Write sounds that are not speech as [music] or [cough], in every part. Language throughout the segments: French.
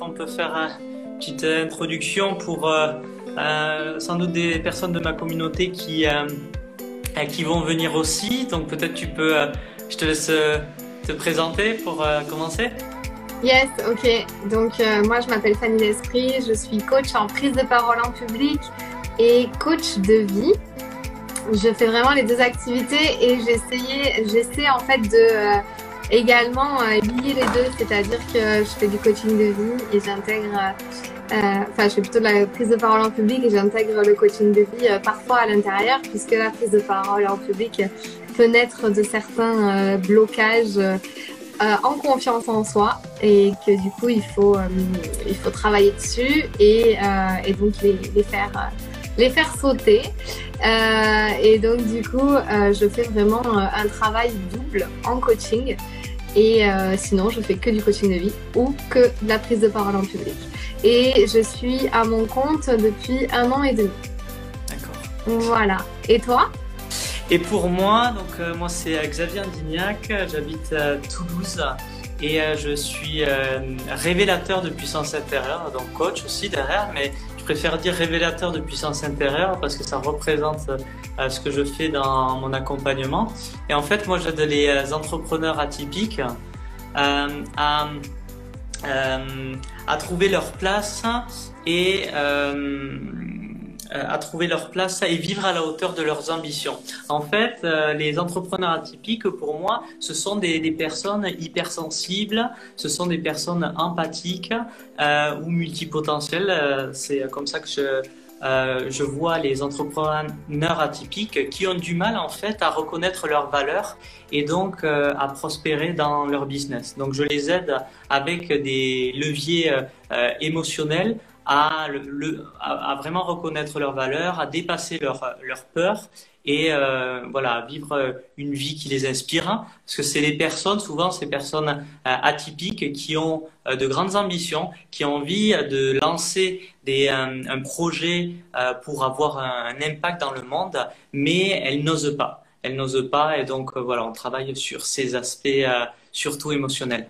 On peut faire une petite introduction pour euh, euh, sans doute des personnes de ma communauté qui, euh, qui vont venir aussi. Donc peut-être tu peux, je te laisse te présenter pour commencer. Yes, ok. Donc moi je m'appelle Fanny L'Esprit, je suis coach en prise de parole en public et coach de vie. Je fais vraiment les deux activités et j'essaie en fait de également euh, lier les deux, c'est-à-dire que je fais du coaching de vie et j'intègre, euh, enfin je fais plutôt de la prise de parole en public et j'intègre le coaching de vie euh, parfois à l'intérieur puisque la prise de parole en public peut naître de certains blocages en confiance en soi et que du coup il faut, il faut travailler dessus et, et donc les, les faire les faire sauter. Euh, et donc du coup, euh, je fais vraiment un travail double en coaching. Et euh, sinon, je fais que du coaching de vie ou que de la prise de parole en public. Et je suis à mon compte depuis un an et demi. D'accord. Voilà. Et toi? Et pour moi, donc euh, moi c'est Xavier Indignac, j'habite à Toulouse et euh, je suis révélateur de puissance intérieure, donc coach aussi derrière, mais préfère dire révélateur de puissance intérieure parce que ça représente euh, ce que je fais dans mon accompagnement. Et en fait, moi, j'aide les euh, entrepreneurs atypiques euh, à, à trouver leur place et à trouver leur place et vivre à la hauteur de leurs ambitions. En fait, les entrepreneurs atypiques, pour moi, ce sont des, personnes hypersensibles, ce sont des personnes empathiques euh, ou multipotentielles. C'est comme ça que je, euh, vois les entrepreneurs atypiques qui ont du mal en fait à reconnaître leurs valeurs et donc euh, à prospérer dans leur business. Donc je les aide avec des leviers euh, émotionnels à, le, à, vraiment reconnaître leurs valeurs, à dépasser leurs leur peurs et euh, voilà vivre une vie qui les inspire. Parce que c'est les personnes, souvent ces personnes euh, atypiques qui ont euh, de grandes ambitions, qui ont envie de lancer des, un, un projet euh, pour avoir un, un, impact dans le monde, mais elles n'osent pas. Elles n'osent pas et donc voilà, on travaille sur ces aspects surtout émotionnels.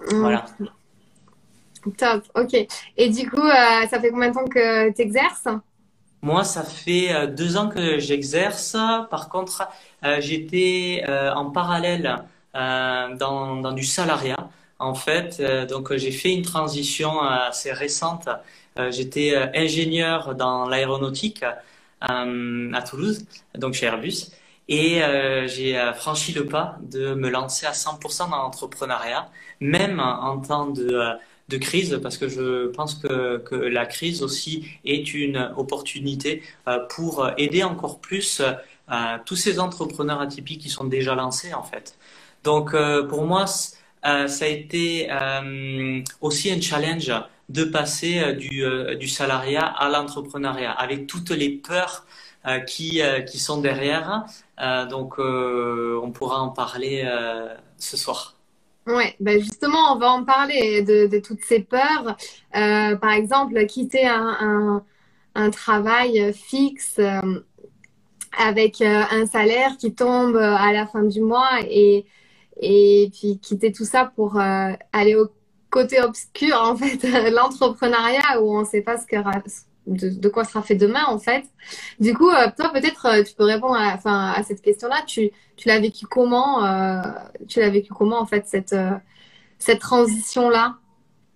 Mmh. Voilà. Top, ok. Et du coup, euh, ça fait combien de temps que tu exerces Moi, ça fait euh, deux ans que j'exerce. Par contre, euh, j'étais en parallèle dans, du salariat. En fait, donc j'ai fait une transition assez récente. j'étais ingénieur dans l'aéronautique à Toulouse, donc chez Airbus. Et j'ai franchi le pas de me lancer à 100% dans l'entrepreneuriat, même en temps de, de crise parce que je pense que, la crise aussi est une opportunité euh, pour aider encore plus euh, tous ces entrepreneurs atypiques qui sont déjà lancés en fait. Donc euh, pour moi, ça a été aussi un challenge de passer du, du salariat à l'entrepreneuriat avec toutes les peurs qui, qui sont derrière. donc on pourra en parler ce soir. Ouais, ben justement, on va en parler de, toutes ces peurs. Euh, par exemple, quitter un, un, travail fixe euh, avec euh, un salaire qui tombe à la fin du mois et, et puis quitter tout ça pour aller au côté obscur, en fait, [laughs] l'entrepreneuriat où on ne sait pas ce que, de, quoi sera fait demain en fait. Du coup, euh, toi peut-être euh, tu peux répondre à, à cette question-là. Tu, l'as vécu comment euh, Tu l'as vécu comment en fait cette, cette transition-là?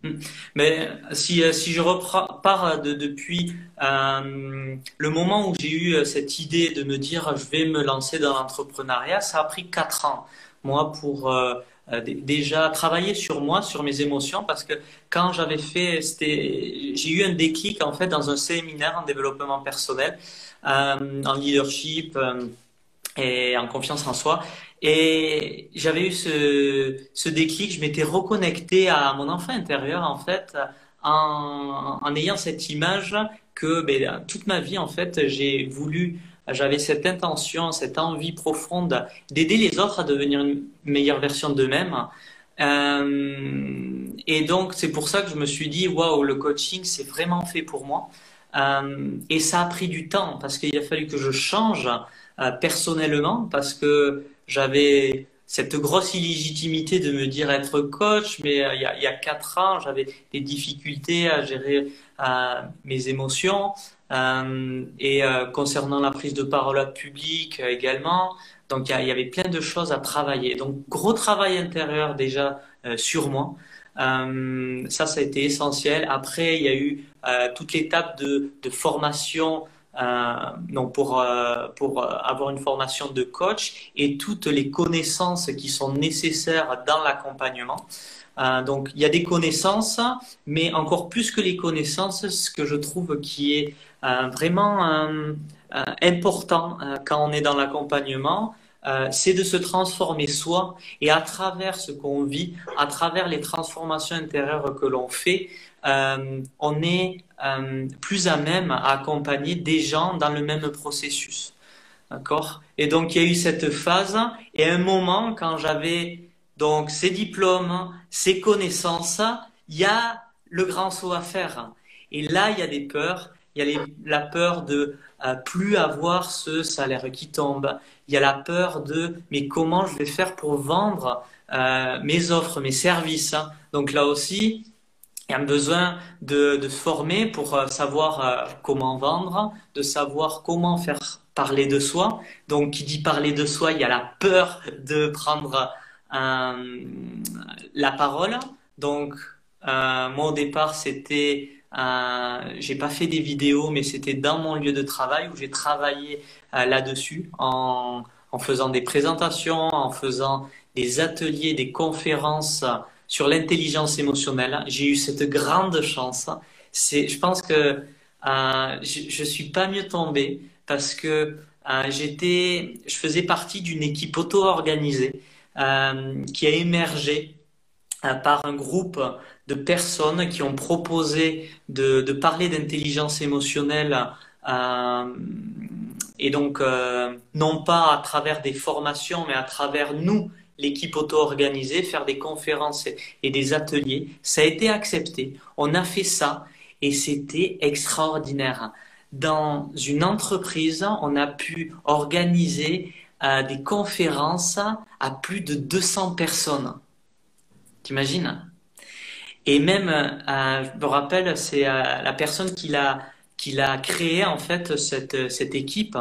Hmm. mais si, si je repars de, depuis le moment où j'ai eu cette idée de me dire je vais me lancer dans l'entrepreneuriat, ça a pris quatre ans, moi, pour euh, déjà travailler sur moi, sur mes émotions, parce que quand j'avais fait, j'ai eu un déclic en fait dans un séminaire en développement personnel, euh, en leadership euh, et en confiance en soi. Et j'avais eu ce, déclic, je m'étais reconnecté à mon enfant intérieur en fait, en, en ayant cette image que ben, toute ma vie en fait j'ai voulu j'avais cette intention, cette envie profonde d'aider les autres à devenir une meilleure version d'eux-mêmes. Euh, et donc, c'est pour ça que je me suis dit, waouh, le coaching, c'est vraiment fait pour moi. Euh, et ça a pris du temps parce qu'il a fallu que je change euh, personnellement parce que j'avais cette grosse illégitimité de me dire être coach, mais il y a, il y a quatre ans, j'avais des difficultés à gérer mes émotions. Euh, et euh, concernant la prise de parole publique euh, également, donc il y, avait plein de choses à travailler. Donc gros travail intérieur déjà sur moi. ça, ça a été essentiel. Après, il y a eu toute l'étape de, formation donc pour, pour avoir une formation de coach et toutes les connaissances qui sont nécessaires dans l'accompagnement. Donc il y a des connaissances, mais encore plus que les connaissances, ce que je trouve qui est vraiment euh, important quand on est dans l'accompagnement, c'est de se transformer soi et à travers ce qu'on vit, à travers les transformations intérieures que l'on fait, on est plus à même à accompagner des gens dans le même processus. D'accord? Et donc il y a eu cette phase et un moment quand j'avais donc, ces diplômes, ces connaissances, il y a le grand saut à faire. Et là, il y a des peurs. Il y a la peur de euh, plus avoir ce salaire qui tombe. Il y a la peur de mais comment je vais faire pour vendre euh, mes offres, mes services. Donc là aussi, il y a besoin de, de former pour euh, savoir comment vendre, de savoir comment faire parler de soi. Donc, qui dit parler de soi, il y a la peur de prendre la parole. Donc, euh, moi au départ, c'était, euh, j'ai pas fait des vidéos, mais c'était dans mon lieu de travail où j'ai travaillé là-dessus en, faisant des présentations, en faisant des ateliers, des conférences sur l'intelligence émotionnelle. J'ai eu cette grande chance. Je pense que euh, je, je suis pas mieux tombé parce que euh, j'étais, je faisais partie d'une équipe auto-organisée euh, qui a émergé euh, par un groupe de personnes qui ont proposé de, de parler d'intelligence émotionnelle euh, et donc euh, non pas à travers des formations mais à travers nous l'équipe auto-organisée faire des conférences et des ateliers. Ça a été accepté. On a fait ça et c'était extraordinaire. Dans une entreprise on a pu organiser des conférences à plus de 200 personnes. T'imagines? Et même, euh, je me rappelle, c'est euh, la personne qui l'a qui l'a créé en fait cette cette équipe.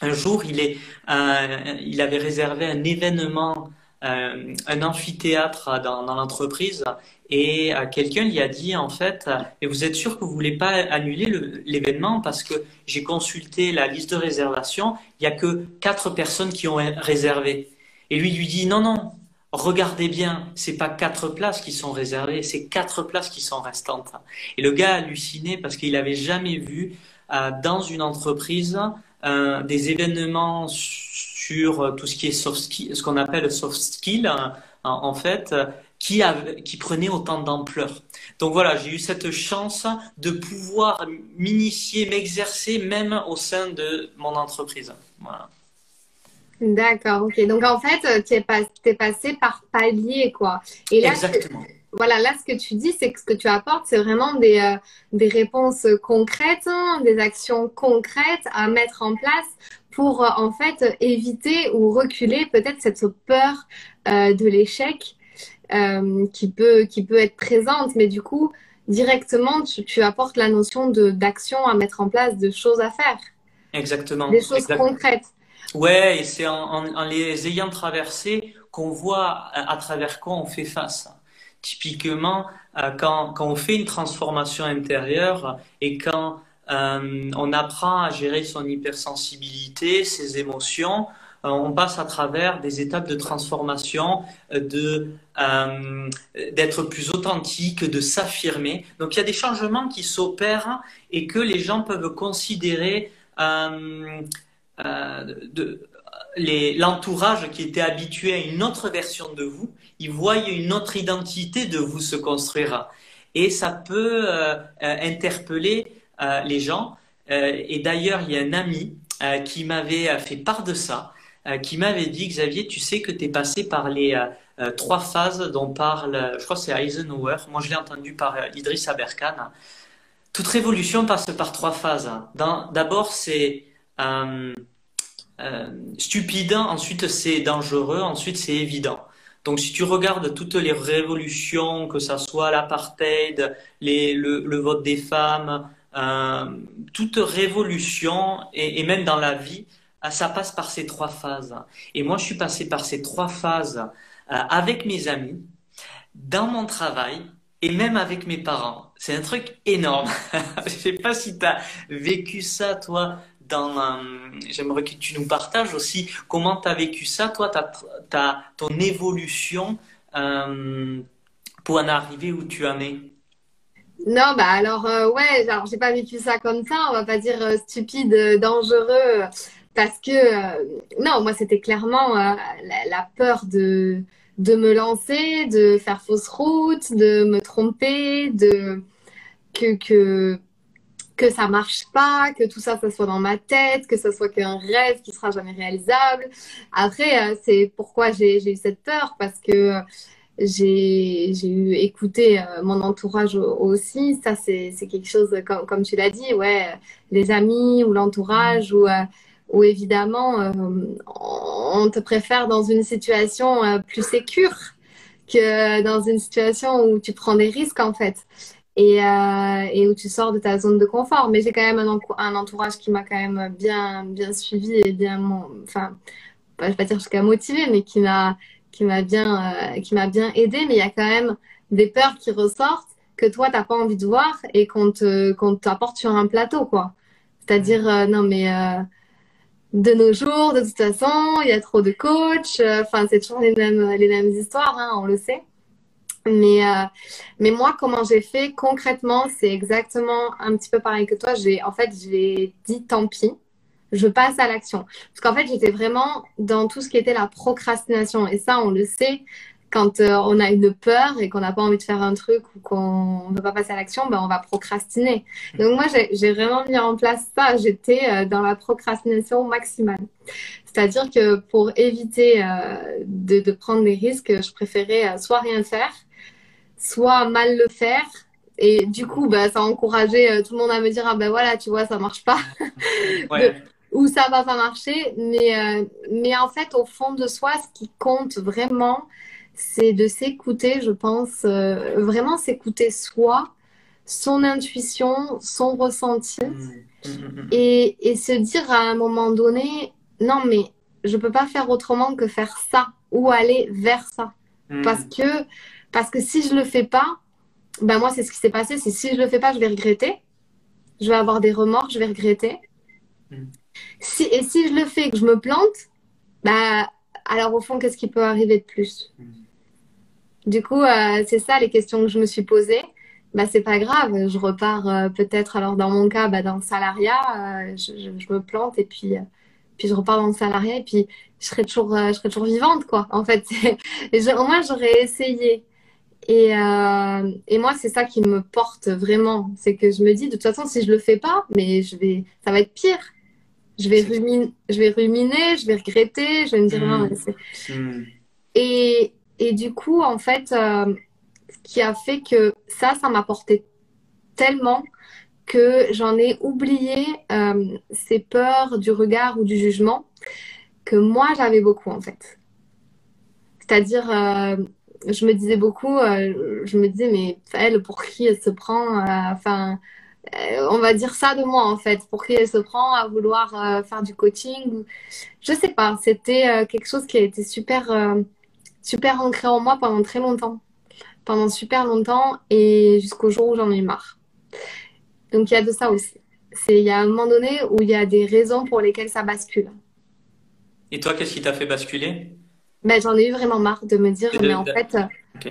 Un jour, il est euh, il avait réservé un événement un amphithéâtre dans, l'entreprise et quelqu'un lui a dit en fait, et vous êtes sûr que vous voulez pas annuler l'événement parce que j'ai consulté la liste de réservation, il y a que quatre personnes qui ont réservé. Et lui lui dit non non, regardez bien, c'est pas quatre places qui sont réservées, c'est quatre places qui sont restantes. Et le gars a halluciné parce qu'il avait jamais vu euh, dans une entreprise euh, des événements sur euh, tout ce qui est soft skill, ce qu'on appelle soft skill, hein, en, fait, qui, qui prenait autant d'ampleur. Donc voilà, j'ai eu cette chance de pouvoir m'initier, m'exercer même au sein de mon entreprise. Voilà. D'accord, ok. Donc en fait, tu es, es, passé par palier, quoi. Et là, Exactement voilà, là, ce que tu dis, c'est que ce que tu apportes, c'est vraiment des, euh, des réponses concrètes, hein, des actions concrètes à mettre en place pour, euh, en fait, éviter ou reculer peut-être cette peur euh, de l'échec qui, peut, qui peut être présente. Mais du coup, directement, tu, tu apportes la notion d'action à mettre en place, de choses à faire. Exactement. Des choses concrètes. Ouais, et c'est en, les ayant traversées qu'on voit à travers quoi on fait face. Typiquement, euh, quand, quand, on fait une transformation intérieure et quand euh, on apprend à gérer son hypersensibilité, ses émotions, euh, on passe à travers des étapes de transformation, de d'être plus authentique, de s'affirmer. Donc il y a des changements qui s'opèrent et que les gens peuvent considérer de, l'entourage qui était habitué à une autre version de vous, il voit une autre identité de vous se construire. Et ça peut euh, euh, interpeller euh, les gens. et d'ailleurs, il y a un ami qui m'avait fait part de ça, qui m'avait dit, Xavier, tu sais que tu es passé par les trois phases dont parle, je crois que c'est Eisenhower, moi je l'ai entendu par Idriss Aberkan. Toute révolution passe par trois phases. D'abord, c'est stupide, ensuite c'est dangereux, ensuite c'est évident. Donc, si tu regardes toutes les révolutions, que ça soit l'apartheid, le, vote des femmes, euh, toute révolution, et, même dans la vie, euh, ça passe par ces trois phases. Et moi, je suis passé par ces trois phases euh, avec mes amis, dans mon travail, et même avec mes parents. C'est un truc énorme. [laughs] je sais pas si tu as vécu ça, toi, J'aimerais que tu nous partages aussi comment tu as vécu ça, toi, ta, ton évolution euh, pour en arriver où tu en es. Non, bah alors, euh, ouais, alors j'ai pas vécu ça comme ça, on va pas dire euh, stupide, dangereux, parce que, non, moi c'était clairement la, peur de, de me lancer, de faire fausse route, de me tromper, de que, que que ça marche pas, que tout ça, ça soit dans ma tête, que ça soit qu'un rêve qui sera jamais réalisable. Après, euh, c'est pourquoi j'ai eu cette peur, parce que j'ai eu écouté euh, mon entourage aussi. Ça, c'est quelque chose, comme, tu l'as dit, ouais, les amis ou l'entourage ou, euh, ou évidemment, on te préfère dans une situation plus sécure que dans une situation où tu prends des risques, en fait et, euh, et où tu sors de ta zone de confort. Mais j'ai quand même un, entourage qui m'a quand même bien, bien suivi et bien, enfin, je vais pas dire jusqu'à motivé, mais qui m'a, qui m'a bien, euh, qui m'a bien aidé. Mais il y a quand même des peurs qui ressortent que toi t'as pas envie de voir et qu'on te, qu'on t'apporte sur un plateau, quoi. C'est-à-dire, euh, non mais euh, de nos jours, de toute façon, il y a trop de coachs. Enfin, c'est toujours les mêmes, les mêmes histoires, hein, on le sait. Mais, euh, mais moi, comment j'ai fait concrètement, c'est exactement un petit peu pareil que toi. J'ai, en fait, j'ai dit tant pis, je passe à l'action. Parce qu'en fait, j'étais vraiment dans tout ce qui était la procrastination. Et ça, on le sait, quand euh, on a une peur et qu'on n'a pas envie de faire un truc ou qu'on ne veut pas passer à l'action, ben, on va procrastiner. Donc moi, j'ai vraiment mis en place ça. J'étais euh, dans la procrastination maximale. C'est-à-dire que pour éviter de, de, prendre des risques, je préférais soit rien faire, soit mal le faire. Et du coup, bah, ça a encouragé euh, tout le monde à me dire Ah ben voilà, tu vois, ça marche pas. [laughs] ou ça va pas marcher. Mais, euh, mais en fait, au fond de soi, ce qui compte vraiment, c'est de s'écouter, je pense, euh, vraiment s'écouter soi, son intuition, son ressenti, mmh. Mmh, mmh, et, et, se dire à un moment donné, non mais je peux pas faire autrement que faire ça ou aller vers ça. Parce que parce que si je le fais pas, ben moi, c'est ce qui s'est passé. C'est si je le fais pas, je vais regretter. Je vais avoir des remords, je vais regretter. Mm. Si, et si je le fais et que je me plante, bah, alors au fond, qu'est-ce qui peut arriver de plus? Mm. Du coup, euh, c'est ça les questions que je me suis posées. Bah, c'est pas grave, je repars euh, peut-être, alors dans mon cas, bah, dans le salariat, euh, je, je, me plante et puis, puis je repars dans le salariat et puis je serai toujours, je serai toujours vivante, quoi. En fait, [laughs] au moins, j'aurais essayé. Et, euh, et moi, c'est ça qui me porte vraiment. C'est que je me dis, de toute façon, si je le fais pas, mais je vais, ça va être pire. Je vais, ruminer, je vais ruminer, je vais regretter, je vais me dire non. Mais mmh. et, et du coup, en fait, euh, ce qui a fait que ça, ça m'a porté tellement que j'en ai oublié euh, ces peurs du regard ou du jugement que moi, j'avais beaucoup, en fait. C'est-à-dire, je me disais beaucoup, euh, je me disais, mais elle, pour qui elle se prend euh, Enfin, euh, on va dire ça de moi en fait. Pour qui elle se prend à vouloir faire du coaching Je sais pas. C'était quelque chose qui a été super, super ancré en moi pendant très longtemps, pendant super longtemps et jusqu'au jour où j'en ai marre. Donc il y a de ça aussi. Il y a un moment donné où il y a des raisons pour lesquelles ça bascule. Et toi, qu'est-ce qui t'a fait basculer? Ben, j'en ai eu vraiment marre de me dire, mais en fait,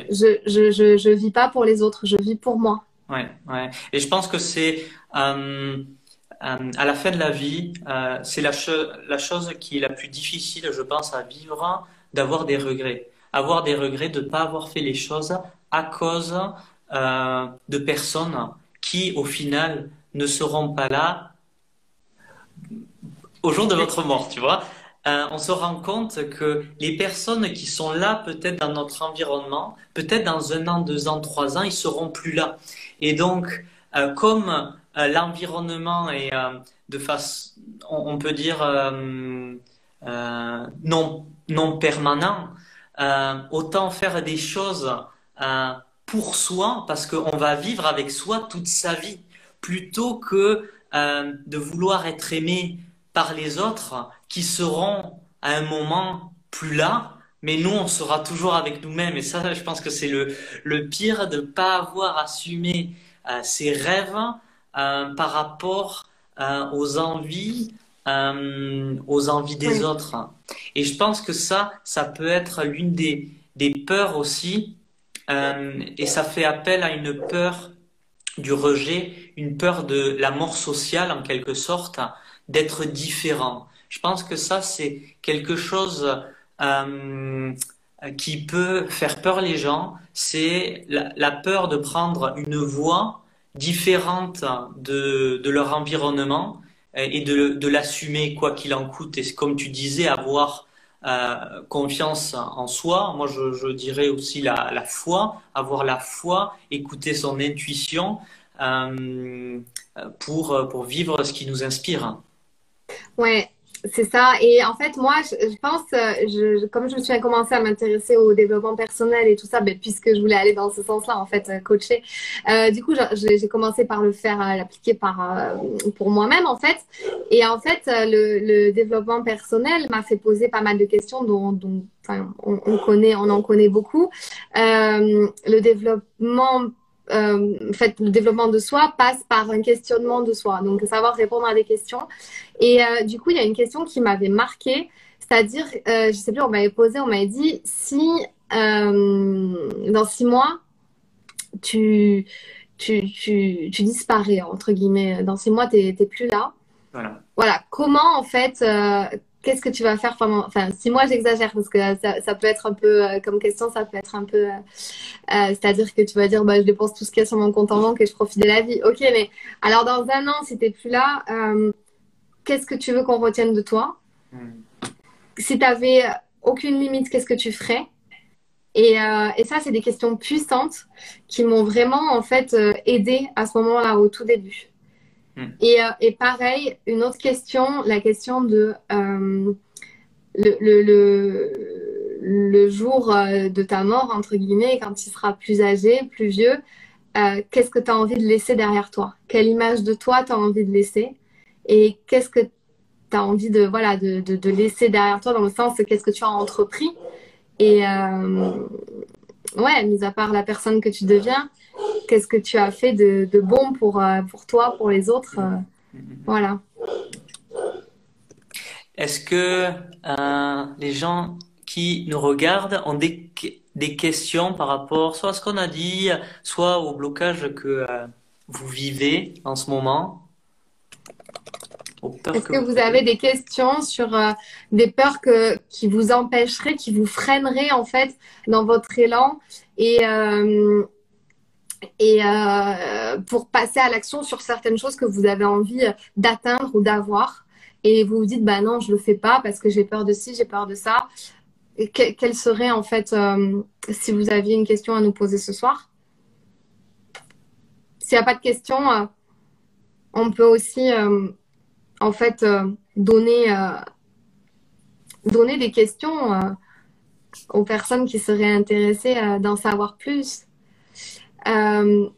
je, je, je, je, vis pas pour les autres, je vis pour moi. Ouais, ouais. Et je pense que c'est euh, euh, à la fin de la vie, euh, c'est la, la chose qui est la plus difficile, je pense, à vivre, d'avoir des regrets. Avoir des regrets de ne pas avoir fait les choses à cause de personnes qui, au final, ne seront pas là au jour de votre mort, tu vois. Euh, on se rend compte que les personnes qui sont là peut-être dans notre environnement, peut-être dans un an, deux ans, trois ans, ils seront plus là. Et donc, euh, comme euh, l'environnement est de face, on, peut dire non, non permanent, autant faire des choses pour soi, parce qu'on va vivre avec soi toute sa vie, plutôt que de vouloir être aimé par les autres qui seront à un moment plus là, mais nous, on sera toujours avec nous-mêmes. Et ça, je pense que c'est le, le pire de ne pas avoir assumé euh, ses rêves euh, par rapport euh, aux envies, euh, aux envies des autres. Et je pense que ça, ça peut être l'une des, des peurs aussi. Et ça fait appel à une peur du rejet, une peur de la mort sociale en quelque sorte, d'être différent. Je pense que ça, c'est quelque chose euh, qui peut faire peur les gens. C'est la, peur de prendre une voie différente de, leur environnement et de, l'assumer quoi qu'il en coûte. Et comme tu disais, avoir euh, confiance en soi. Moi, je, dirais aussi la, foi, avoir la foi, écouter son intuition euh, pour, pour vivre ce qui nous inspire. Ouais, c'est ça. Et en fait, moi, je, pense, euh, je, comme je me suis commencé à m'intéresser au développement personnel et tout ça, ben, puisque je voulais aller dans ce sens-là, en fait, euh, coacher. Euh, du coup, j'ai commencé par le faire, euh, l'appliquer par pour moi-même, en fait. Et en fait, le, le développement personnel m'a fait poser pas mal de questions dont, dont on, on, connaît, on en connaît beaucoup. le développement euh, en fait, le développement de soi passe par un questionnement de soi, donc savoir répondre à des questions. Et euh, du coup, il y a une question qui m'avait marquée, c'est-à-dire, euh, je sais plus, on m'avait posé, on m'avait dit si euh, dans six mois tu, tu, tu, tu, disparais entre guillemets, dans six mois t'es plus là. Voilà. Voilà. Comment en fait qu'est-ce que tu vas faire pendant, enfin, si moi j'exagère, parce que ça, ça, peut être un peu, euh, comme question, ça peut être un peu, euh, euh, c'est-à-dire que tu vas dire, bah, je dépense tout ce qu'il y a sur mon compte en banque et je profite de la vie. Ok, mais alors dans un an, si t'es plus là, qu'est-ce que tu veux qu'on retienne de toi? Mm. Si t'avais aucune limite, qu'est-ce que tu ferais? Et, euh, et, ça, c'est des questions puissantes qui m'ont vraiment en fait aidé à ce moment-là, au tout début. Mm. Et, euh, et, pareil, une autre question, la question de euh, le, le, le, jour euh, de ta mort, entre guillemets, quand tu seras plus âgé, plus vieux, qu'est-ce que tu as envie de laisser derrière toi? Quelle image de toi tu as envie de laisser? Et qu'est-ce que tu as envie de, voilà, de, de, de, laisser derrière toi dans le sens qu'est-ce que tu as entrepris? Et ouais, mis à part la personne que tu deviens, qu'est-ce que tu as fait de, de bon pour, euh, pour toi, pour les autres. Euh, voilà. Est-ce que euh, les gens qui nous regardent ont des, des questions par rapport soit à ce qu'on a dit, soit au blocage que euh, vous vivez en ce moment? Est-ce que, que vous avez des questions sur euh, des peurs que, qui vous empêcheraient, qui vous freineraient en fait dans votre élan? Et, et euh, pour passer à l'action sur certaines choses que vous avez envie d'atteindre ou d'avoir. Et vous vous dites, bah non, je le fais pas parce que j'ai peur de ci, j'ai peur de ça. Quelle serait en fait, euh, si vous aviez une question à nous poser ce soir? S'il n'y a pas de questions, euh, on peut aussi en fait donner des questions aux personnes qui seraient intéressées d'en savoir plus. Euh,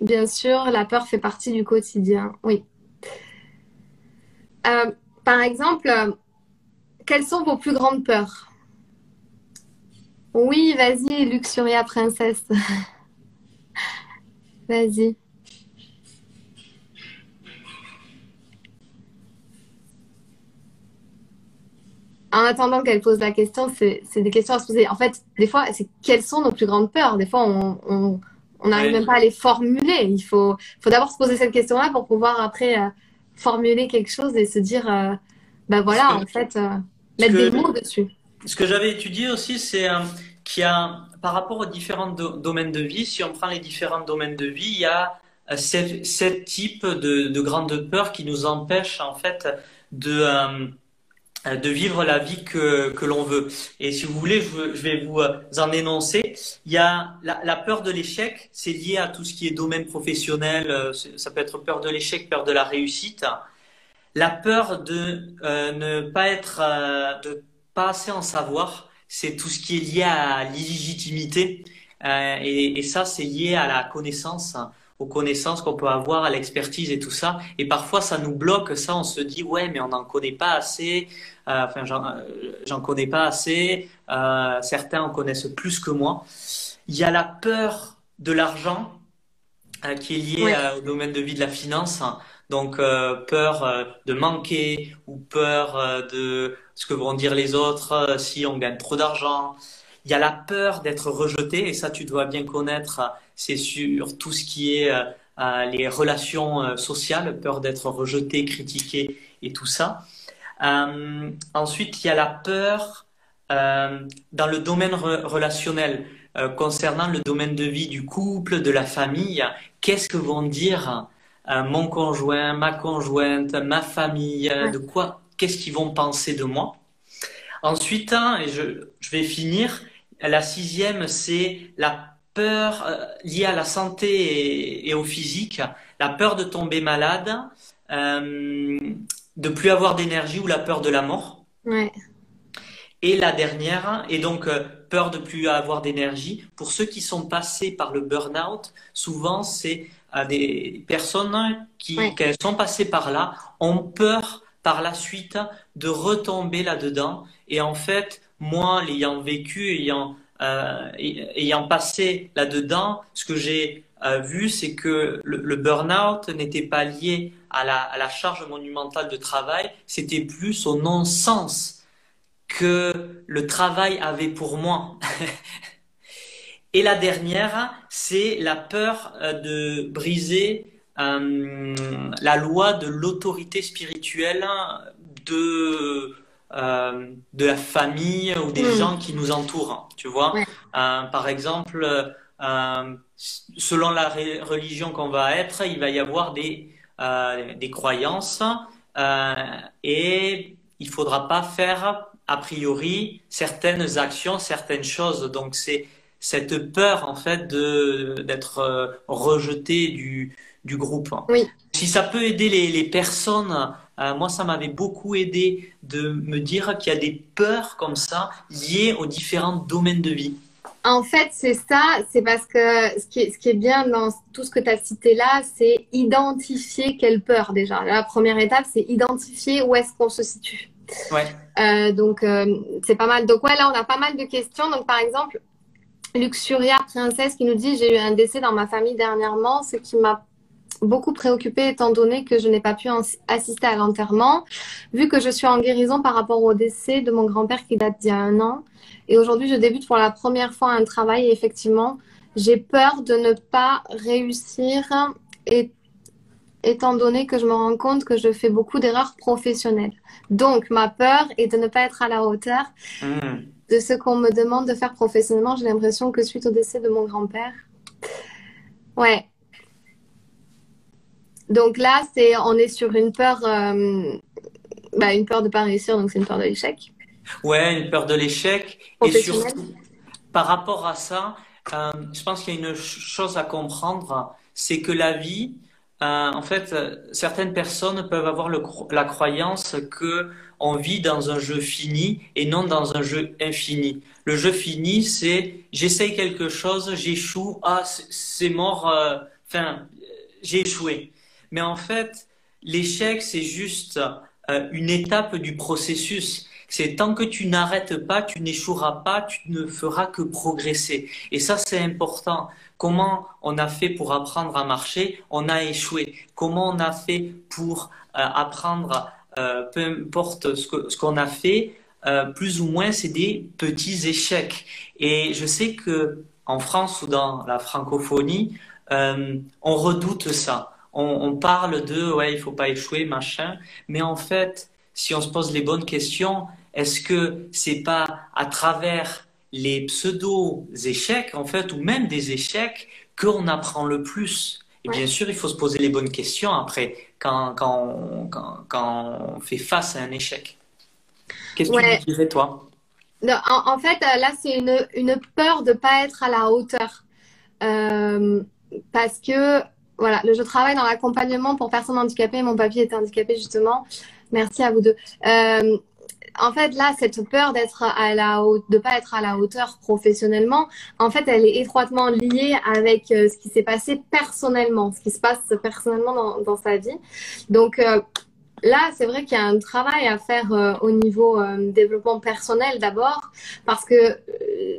bien sûr, la peur fait partie du quotidien. Oui. Euh, par exemple, quelles sont vos plus grandes peurs? Oui, vas-y, Luxuria Princesse. [laughs] vas-y. En attendant qu'elle pose la question, c'est des questions à se poser. En fait, des fois, c'est quelles sont nos plus grandes peurs? Des fois, on, on on n'arrive ouais. même pas à les formuler. Il faut, faut d'abord se poser cette question-là pour pouvoir après euh, formuler quelque chose et se dire, euh, ben voilà, en fait, euh, mettre que, des mots dessus. Ce que j'avais étudié aussi, c'est qu'il y a, par rapport aux différents do domaines de vie, si on prend les différents domaines de vie, il y a sept, types de, de, grandes peurs qui nous empêchent en fait de de vivre la vie que, que l'on veut. Et si vous voulez, je, je, vais vous euh, en énoncer. Il y a la, la peur de l'échec, c'est lié à tout ce qui est domaine professionnel. Euh, ça peut être peur de l'échec, peur de la réussite. La peur de euh, ne pas être, euh, de pas assez en savoir, c'est tout ce qui est lié à l'illégitimité. Euh, et, et, ça, c'est lié à la connaissance, aux connaissances qu'on peut avoir, à l'expertise et tout ça. Et parfois, ça nous bloque. Ça, on se dit, ouais, mais on n'en connaît pas assez. Euh, enfin, j'en connais pas assez. Euh, certains en connaissent plus que moi. Il y a la peur de l'argent euh, qui est liée au domaine de vie de la finance. Donc, peur de manquer ou peur de ce que vont dire les autres si on gagne trop d'argent. Il y a la peur d'être rejeté, et ça, tu dois bien connaître, c'est sur tout ce qui est les relations sociales, peur d'être rejeté, critiqué et tout ça. Euh, ensuite, il y a la peur euh, dans le domaine relationnel euh, concernant le domaine de vie du couple, de la famille. Qu'est-ce que vont dire mon conjoint, ma conjointe, ma famille, de quoi, qu'est-ce qu'ils vont penser de moi? Ensuite, hein, et je, je, vais finir, la sixième, c'est la peur liée à la santé et, et, au physique, la peur de tomber malade, euh, de plus avoir d'énergie ou la peur de la mort. Ouais. Et la dernière, et donc euh, peur de plus avoir d'énergie. Pour ceux qui sont passés par le burn-out, souvent c'est euh, des personnes qui, sont passées par là, ont peur par la suite de retomber là-dedans. Et en fait, moi, l'ayant vécu, ayant, euh, ayant passé là-dedans, ce que j'ai vu, c'est que le, burn-out n'était pas lié à la, charge monumentale de travail, c'était plus au non-sens que le travail avait pour moi. [laughs] Et la dernière, c'est la peur euh, de briser euh, la loi de l'autorité spirituelle de, euh, de la famille ou des hmm. gens qui nous entourent. Tu vois, par exemple, selon la religion qu'on va être, il va y avoir des euh, des croyances euh, et il faudra pas faire a priori certaines actions, certaines choses. Donc c'est cette peur en fait de d'être euh, rejeté du du groupe. Oui. Si ça peut aider les, les personnes, moi ça m'avait beaucoup aidé de me dire qu'il y a des peurs comme ça liées aux différents domaines de vie. En fait, c'est ça, c'est parce que ce qui, est, ce qui est bien dans tout ce que tu as cité là, c'est identifier quelle peur déjà. La première étape, c'est identifier où est-ce qu'on se situe. Ouais. Euh, donc, euh, c'est pas mal. Donc, ouais, là, on a pas mal de questions. Donc, par exemple, Luxuria Princesse qui nous dit J'ai eu un décès dans ma famille dernièrement, ce qui m'a beaucoup préoccupée étant donné que je n'ai pas pu assister à l'enterrement, vu que je suis en guérison par rapport au décès de mon grand-père qui date d'il y a un an. Et aujourd'hui, je débute pour la première fois un travail et effectivement, j'ai peur de ne pas réussir et, étant donné que je me rends compte que je fais beaucoup d'erreurs professionnelles. Donc, ma peur est de ne pas être à la hauteur hmm. de ce qu'on me demande de faire professionnellement. J'ai l'impression que suite au décès de mon grand-père, ouais, donc là, c'est on est sur une peur, euh, bah, une peur de pas réussir, donc c'est une peur de l'échec. Ouais, une peur de l'échec. Et surtout, par rapport à ça, euh, je pense qu'il y a une chose à comprendre, c'est que la vie, euh, en fait, certaines personnes peuvent avoir le, la croyance que on vit dans un jeu fini et non dans un jeu infini. Le jeu fini, c'est j'essaye quelque chose, j'échoue, ah c'est mort, enfin j'ai échoué. Mais en fait, l'échec, c'est juste euh, une étape du processus. C'est tant que tu n'arrêtes pas, tu n'échoueras pas, tu ne feras que progresser. Et ça, c'est important. Comment on a fait pour apprendre à marcher? On a échoué. Comment on a fait pour euh, apprendre, euh, peu importe ce qu'on a fait, plus ou moins, c'est des petits échecs. Et je sais que en France ou dans la francophonie, on redoute ça on, parle de ouais, il faut pas échouer, machin, mais en fait, si on se pose les bonnes questions, est-ce que c'est pas à travers les pseudo échecs en fait ou même des échecs qu'on apprend le plus? Et bien sûr, il faut se poser les bonnes questions après quand, quand, quand, on fait face à un échec. Qu'est-ce que tu dirais, toi? En, fait, euh, là, c'est une, une, peur de ne pas être à la hauteur. Euh, parce que voilà, je travaille dans l'accompagnement pour personnes handicapées. Mon papy était handicapé justement. Merci à vous deux. Euh, en fait, là, cette peur d'être à la de pas être à la hauteur professionnellement, en fait, elle est étroitement liée avec euh, ce qui s'est passé personnellement, ce qui se passe personnellement dans, sa vie. Donc euh, là, c'est vrai qu'il y a un travail à faire au niveau développement personnel d'abord, parce que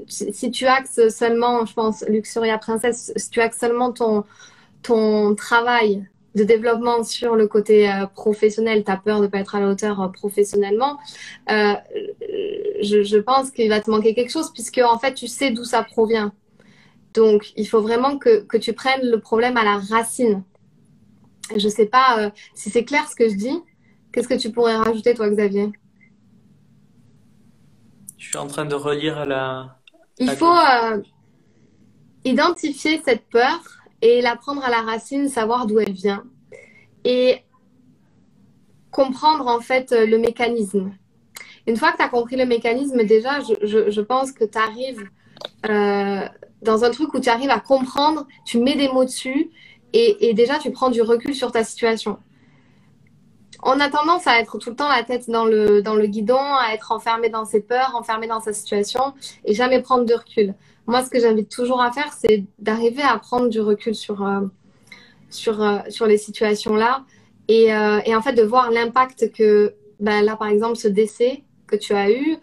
si tu axes seulement, je pense, Luxuria Princesse, si tu axes seulement ton ton travail de développement sur le côté euh, professionnel, tu as peur de ne pas être à la hauteur euh, professionnellement, euh, je, je, pense qu'il va te manquer quelque chose puisque en fait tu sais d'où ça provient. Donc il faut vraiment que, que, tu prennes le problème à la racine. Je ne sais pas si c'est clair ce que je dis. Qu'est-ce que tu pourrais rajouter toi Xavier? Je suis en train de relire la... Il faut identifier cette peur et la prendre à la racine, savoir d'où elle vient et comprendre en fait le mécanisme. Une fois que tu as compris le mécanisme, déjà, je, pense que tu arrives euh, dans un truc où tu arrives à comprendre, tu mets des mots dessus et, et, déjà tu prends du recul sur ta situation. On a tendance à être tout le temps la tête dans le, dans le guidon, à être enfermé dans ses peurs, enfermé dans sa situation et jamais prendre de recul. Moi, ce que j'invite toujours à faire, c'est d'arriver à prendre du recul sur, euh, sur, euh, sur les situations-là et, euh, et, en fait de voir l'impact que, ben, là, par exemple, ce décès que tu as eu,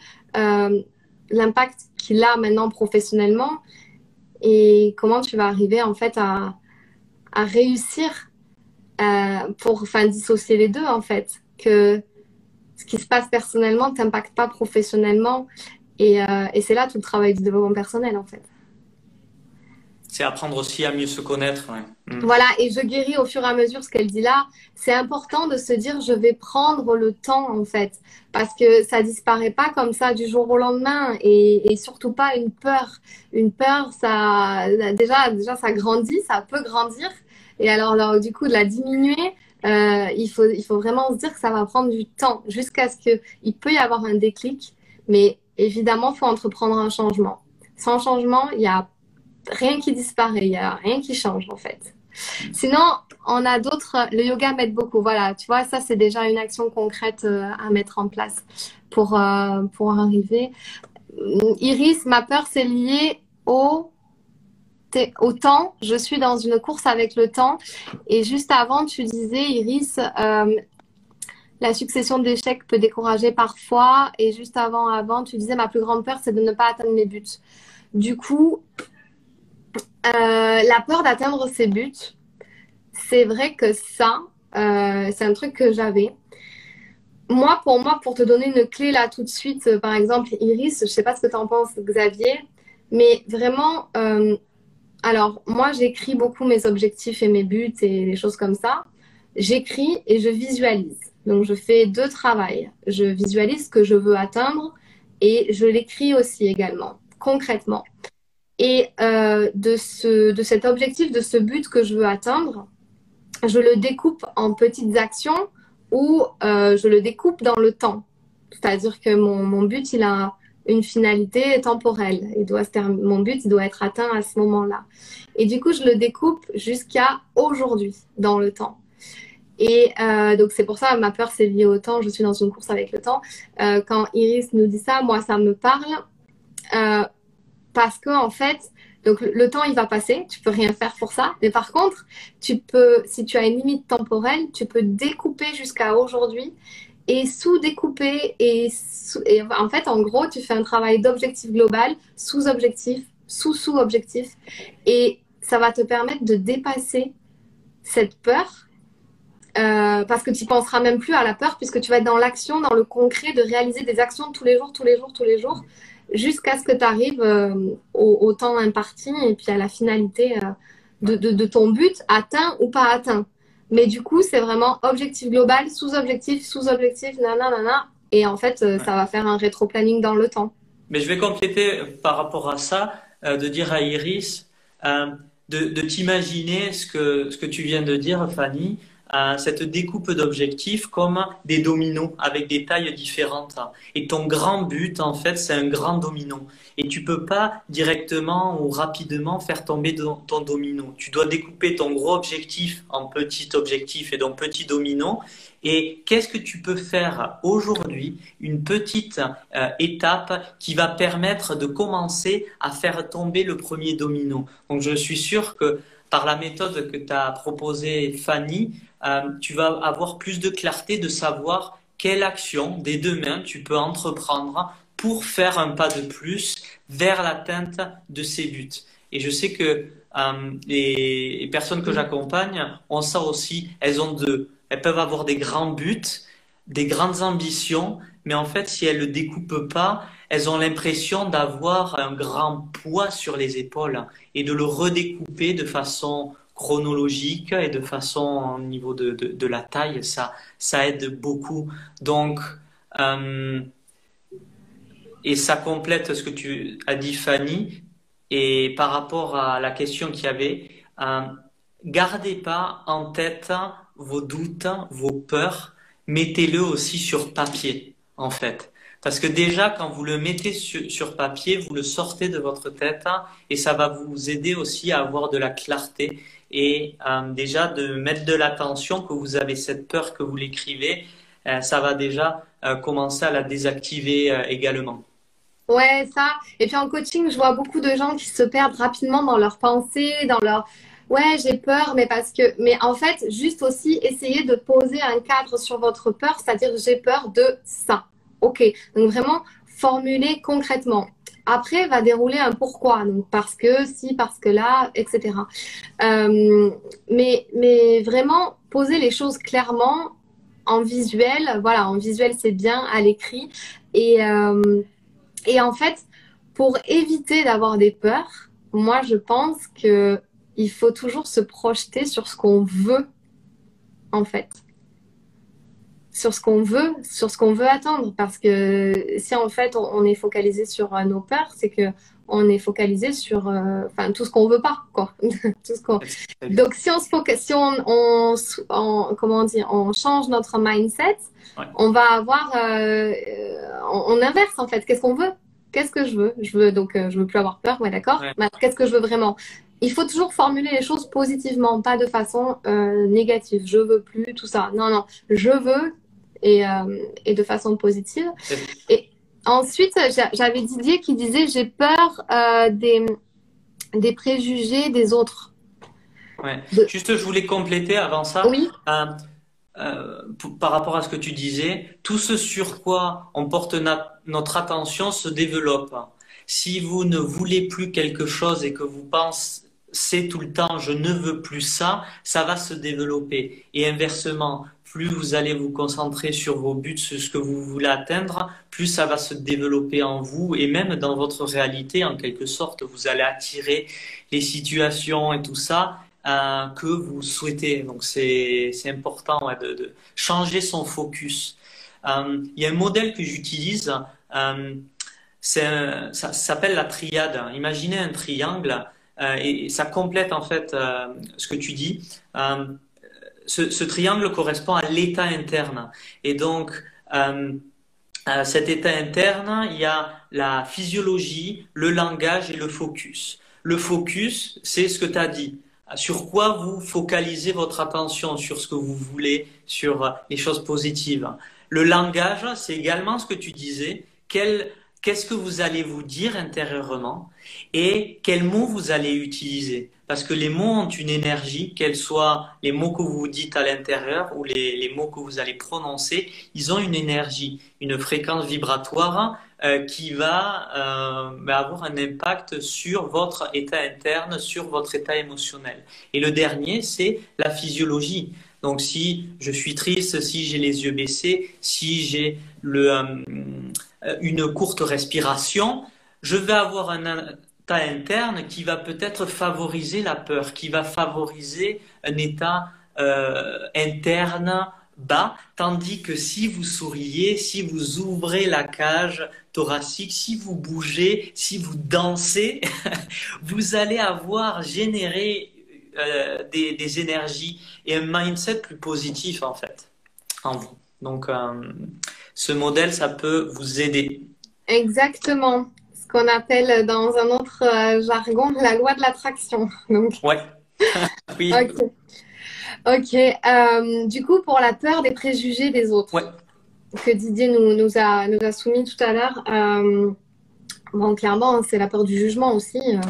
l'impact qu'il a maintenant professionnellement et comment tu vas arriver en fait à, à réussir pour dissocier les deux en fait. Que ce qui se passe personnellement ne t'impacte pas professionnellement et, euh, et c'est là tout le travail du développement personnel, en fait. C'est apprendre aussi à mieux se connaître. Ouais. Mm. Voilà, et je guéris au fur et à mesure ce qu'elle dit là. C'est important de se dire, je vais prendre le temps, en fait, parce que ça disparaît pas comme ça du jour au lendemain, et, et surtout pas une peur. Une peur, ça, déjà, déjà, ça grandit, ça peut grandir, et alors, alors du coup, de la diminuer, euh, il, faut, il faut vraiment se dire que ça va prendre du temps jusqu'à ce qu'il peut y avoir un déclic, mais évidemment, il faut entreprendre un changement. Sans changement, il n'y a rien qui disparaît, il n'y a rien qui change en fait. Sinon, on a d'autres. Le yoga m'aide beaucoup. Voilà, tu vois, ça c'est déjà une action concrète euh, à mettre en place pour, euh, pour arriver. Iris, ma peur c'est lié au au temps. Je suis dans une course avec le temps. Et juste avant, tu disais, Iris, euh, la succession d'échecs peut décourager parfois. Et juste avant, avant, tu disais ma plus grande peur, c'est de ne pas atteindre mes buts. Du coup, euh, la peur d'atteindre ses buts, c'est vrai que ça, euh, c'est un truc que j'avais. Moi, pour moi, pour te donner une clé là tout de suite, euh, par exemple, Iris, je sais pas ce que tu en penses, Xavier, mais vraiment, alors moi, j'écris beaucoup mes objectifs et mes buts et les choses comme ça. J'écris et je visualise. Donc, je fais deux travails. Je visualise ce que je veux atteindre et je l'écris aussi également, concrètement. Et euh, de, ce, de cet objectif, de ce but que je veux atteindre, je le découpe en petites actions ou euh, je le découpe dans le temps. C'est-à-dire que mon, but, il a une finalité temporelle. Mon but, doit être atteint à ce moment-là. Et du coup, je le découpe jusqu'à aujourd'hui, dans le temps. Et euh, donc c'est pour ça ma peur c'est lié au temps. Je suis dans une course avec le temps. Euh, quand Iris nous dit ça, moi ça me parle euh, parce que en fait, donc le temps il va passer. Tu peux rien faire pour ça. Mais par contre, tu peux, si tu as une limite temporelle, tu peux découper jusqu'à aujourd'hui et sous-découper et, sous, et en fait en gros tu fais un travail d'objectif global, sous-objectif, sous-sous-objectif et ça va te permettre de dépasser cette peur euh, parce que tu penseras même plus à la peur puisque tu vas être dans l'action, dans le concret, de réaliser des actions tous les jours, tous les jours, tous les jours, jusqu'à ce que tu arrives euh, au, au, temps imparti et puis à la finalité euh, de, de, de, ton but, atteint ou pas atteint. Mais du coup, c'est vraiment objectif global, sous-objectif, sous-objectif, nanana, et en fait, ça va faire un rétro-planning dans le temps. Mais je vais compléter par rapport à ça, de dire à Iris, de, de t'imaginer ce que, ce que tu viens de dire, Fanny, cette découpe d'objectifs comme des dominos avec des tailles différentes. Et ton grand but, en fait, c'est un grand domino. Et tu peux pas directement ou rapidement faire tomber ton domino. Tu dois découper ton gros objectif en petits objectifs et donc petits dominos. Et qu'est-ce que tu peux faire aujourd'hui, une petite euh, étape qui va permettre de commencer à faire tomber le premier domino? Donc je suis sûr que par la méthode que tu as proposée, Fanny, euh, tu vas avoir plus de clarté de savoir quelle action des deux mains tu peux entreprendre pour faire un pas de plus vers l'atteinte de ces buts. Et je sais que euh, les, personnes que j'accompagne ont ça aussi. Elles ont de, elles peuvent avoir des grands buts, des grandes ambitions, mais en fait, si elles ne le découpent pas, elles ont l'impression d'avoir un grand poids sur les épaules et de le redécouper de façon chronologique et de façon au niveau de, de, la taille, ça, ça aide beaucoup. Donc, euh, et ça complète ce que tu as dit, Fanny. Et par rapport à la question qu'il y avait, euh, gardez pas en tête vos doutes, vos peurs, mettez-le aussi sur papier, en fait. Parce que déjà, quand vous le mettez sur, papier, vous le sortez de votre tête et ça va vous aider aussi à avoir de la clarté et euh, déjà de mettre de l'attention que vous avez cette peur que vous l'écrivez, euh, ça va déjà euh, commencer à la désactiver également. Ouais, ça. Et puis en coaching, je vois beaucoup de gens qui se perdent rapidement dans leurs pensées, dans leur ouais, j'ai peur, mais parce que, mais en fait, juste aussi essayer de poser un cadre sur votre peur, c'est-à-dire j'ai peur de ça. Ok, donc vraiment formuler concrètement. Après, va dérouler un pourquoi, donc parce que si, parce que là, etc. Euh, mais, mais vraiment poser les choses clairement en visuel. Voilà, en visuel c'est bien, à l'écrit. Et, euh, et en fait, pour éviter d'avoir des peurs, moi je pense que il faut toujours se projeter sur ce qu'on veut, en fait. Sur ce qu'on veut, sur ce qu'on veut attendre. Parce que si en fait on, est focalisé sur euh, nos peurs, c'est que on est focalisé sur euh, enfin tout ce qu'on veut pas quoi. [laughs] Donc si on se focus si on, on, comment dire on change notre mindset on va avoir euh, on, inverse en fait. Qu'est-ce qu'on veut? Qu'est-ce que je veux? Je veux donc je veux plus avoir peur ouais d'accord. Qu'est-ce que je veux vraiment? Il faut toujours formuler les choses positivement, pas de façon euh, négative. Je veux plus, tout ça. Non, non, je veux et, euh, et de façon positive. Et ensuite, j'avais Didier qui disait j'ai peur euh, des, des préjugés des autres. Ouais. Juste, je voulais compléter avant ça. Oui. par rapport à ce que tu disais, tout ce sur quoi on porte notre attention se développe. Si vous ne voulez plus quelque chose et que vous pensez c'est tout le temps je ne veux plus ça, ça va se développer. Et inversement, plus vous allez vous concentrer sur vos buts, sur ce que vous voulez atteindre, plus ça va se développer en vous et même dans votre réalité, en quelque sorte, vous allez attirer les situations et tout ça euh, que vous souhaitez. Donc c'est important de, changer son focus. Euh, il y a un modèle que j'utilise, euh, ça s'appelle la triade. Imaginez un triangle et ça complète en fait euh, ce que tu dis. Euh, ce, triangle correspond à l'état interne. Et donc, cet état interne, il y a la physiologie, le langage et le focus. Le focus, c'est ce que tu as dit. Sur quoi vous focalisez votre attention, sur ce que vous voulez, sur les choses positives. Le langage, c'est également ce que tu disais. Qu'est-ce que vous allez vous dire intérieurement? Et quels mots vous allez utiliser? Parce que les mots ont une énergie, qu'elles soient les mots que vous dites à l'intérieur ou les, mots que vous allez prononcer, ils ont une énergie, une fréquence vibratoire euh, qui va euh, avoir un impact sur votre état interne, sur votre état émotionnel. Et le dernier, c'est la physiologie. Donc si je suis triste, si j'ai les yeux baissés, si j'ai euh, une courte respiration, je vais avoir un état interne qui va peut-être favoriser la peur, qui va favoriser un état euh, interne bas, tandis que si vous souriez, si vous ouvrez la cage thoracique, si vous bougez, si vous dansez, [laughs] vous allez avoir généré euh, des, des, énergies et un mindset plus positif en fait en vous. Donc, ce modèle, ça peut vous aider. Exactement. Qu'on appelle dans un autre jargon la loi de l'attraction. [laughs] Donc... Ouais. [laughs] oui. Ok. Ok. du coup, pour la peur des préjugés des autres. Ouais que Didier nous, nous, a, nous a soumis tout à l'heure, euh, bon, clairement, c'est la peur du jugement aussi, euh,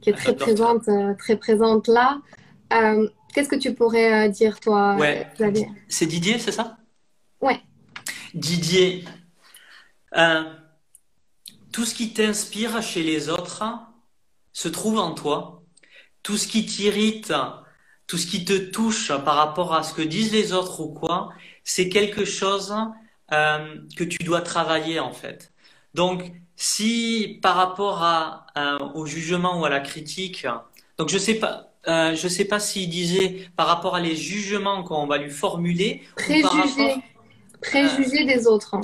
qui est très présente, euh, très présente là. Qu'est-ce que tu pourrais dire, toi, ouais. C'est Didier, c'est ça? Ouais. Didier, tout ce qui t'inspire chez les autres se trouve en toi. Tout ce qui t'irrite, tout ce qui te touche par rapport à ce que disent les autres ou quoi, c'est quelque chose euh, que tu dois travailler en fait. Donc, si par rapport à, euh, au jugement ou à la critique, donc je sais pas, euh, je sais pas s'il disait par rapport à les jugements qu'on va lui formuler. Préjugés, préjugés des autres.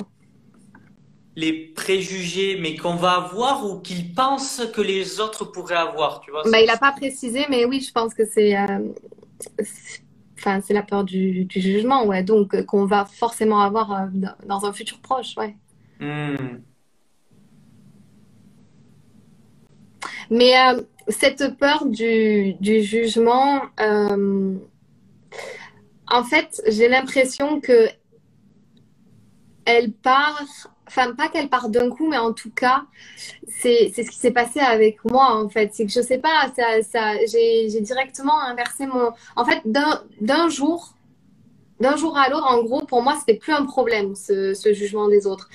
Les préjugés, mais qu'on va avoir ou qu'il pense que les autres pourraient avoir, tu vois. Bah, il n'a pas précisé, mais oui, je pense que c'est Enfin, c'est la peur du, jugement, ouais. Donc, euh, qu'on va forcément avoir euh, dans un futur proche, ouais. Hmm. Mais euh, cette peur du, jugement, en fait, j'ai l'impression que elle part enfin pas qu'elle part d'un coup, mais en tout cas, c'est ce qui s'est passé avec moi en fait. C'est que je sais pas, ça, ça, j'ai directement inversé mon. En fait, d'un jour, d'un jour à l'autre, en gros, pour moi, c'était plus un problème ce, ce, jugement des autres.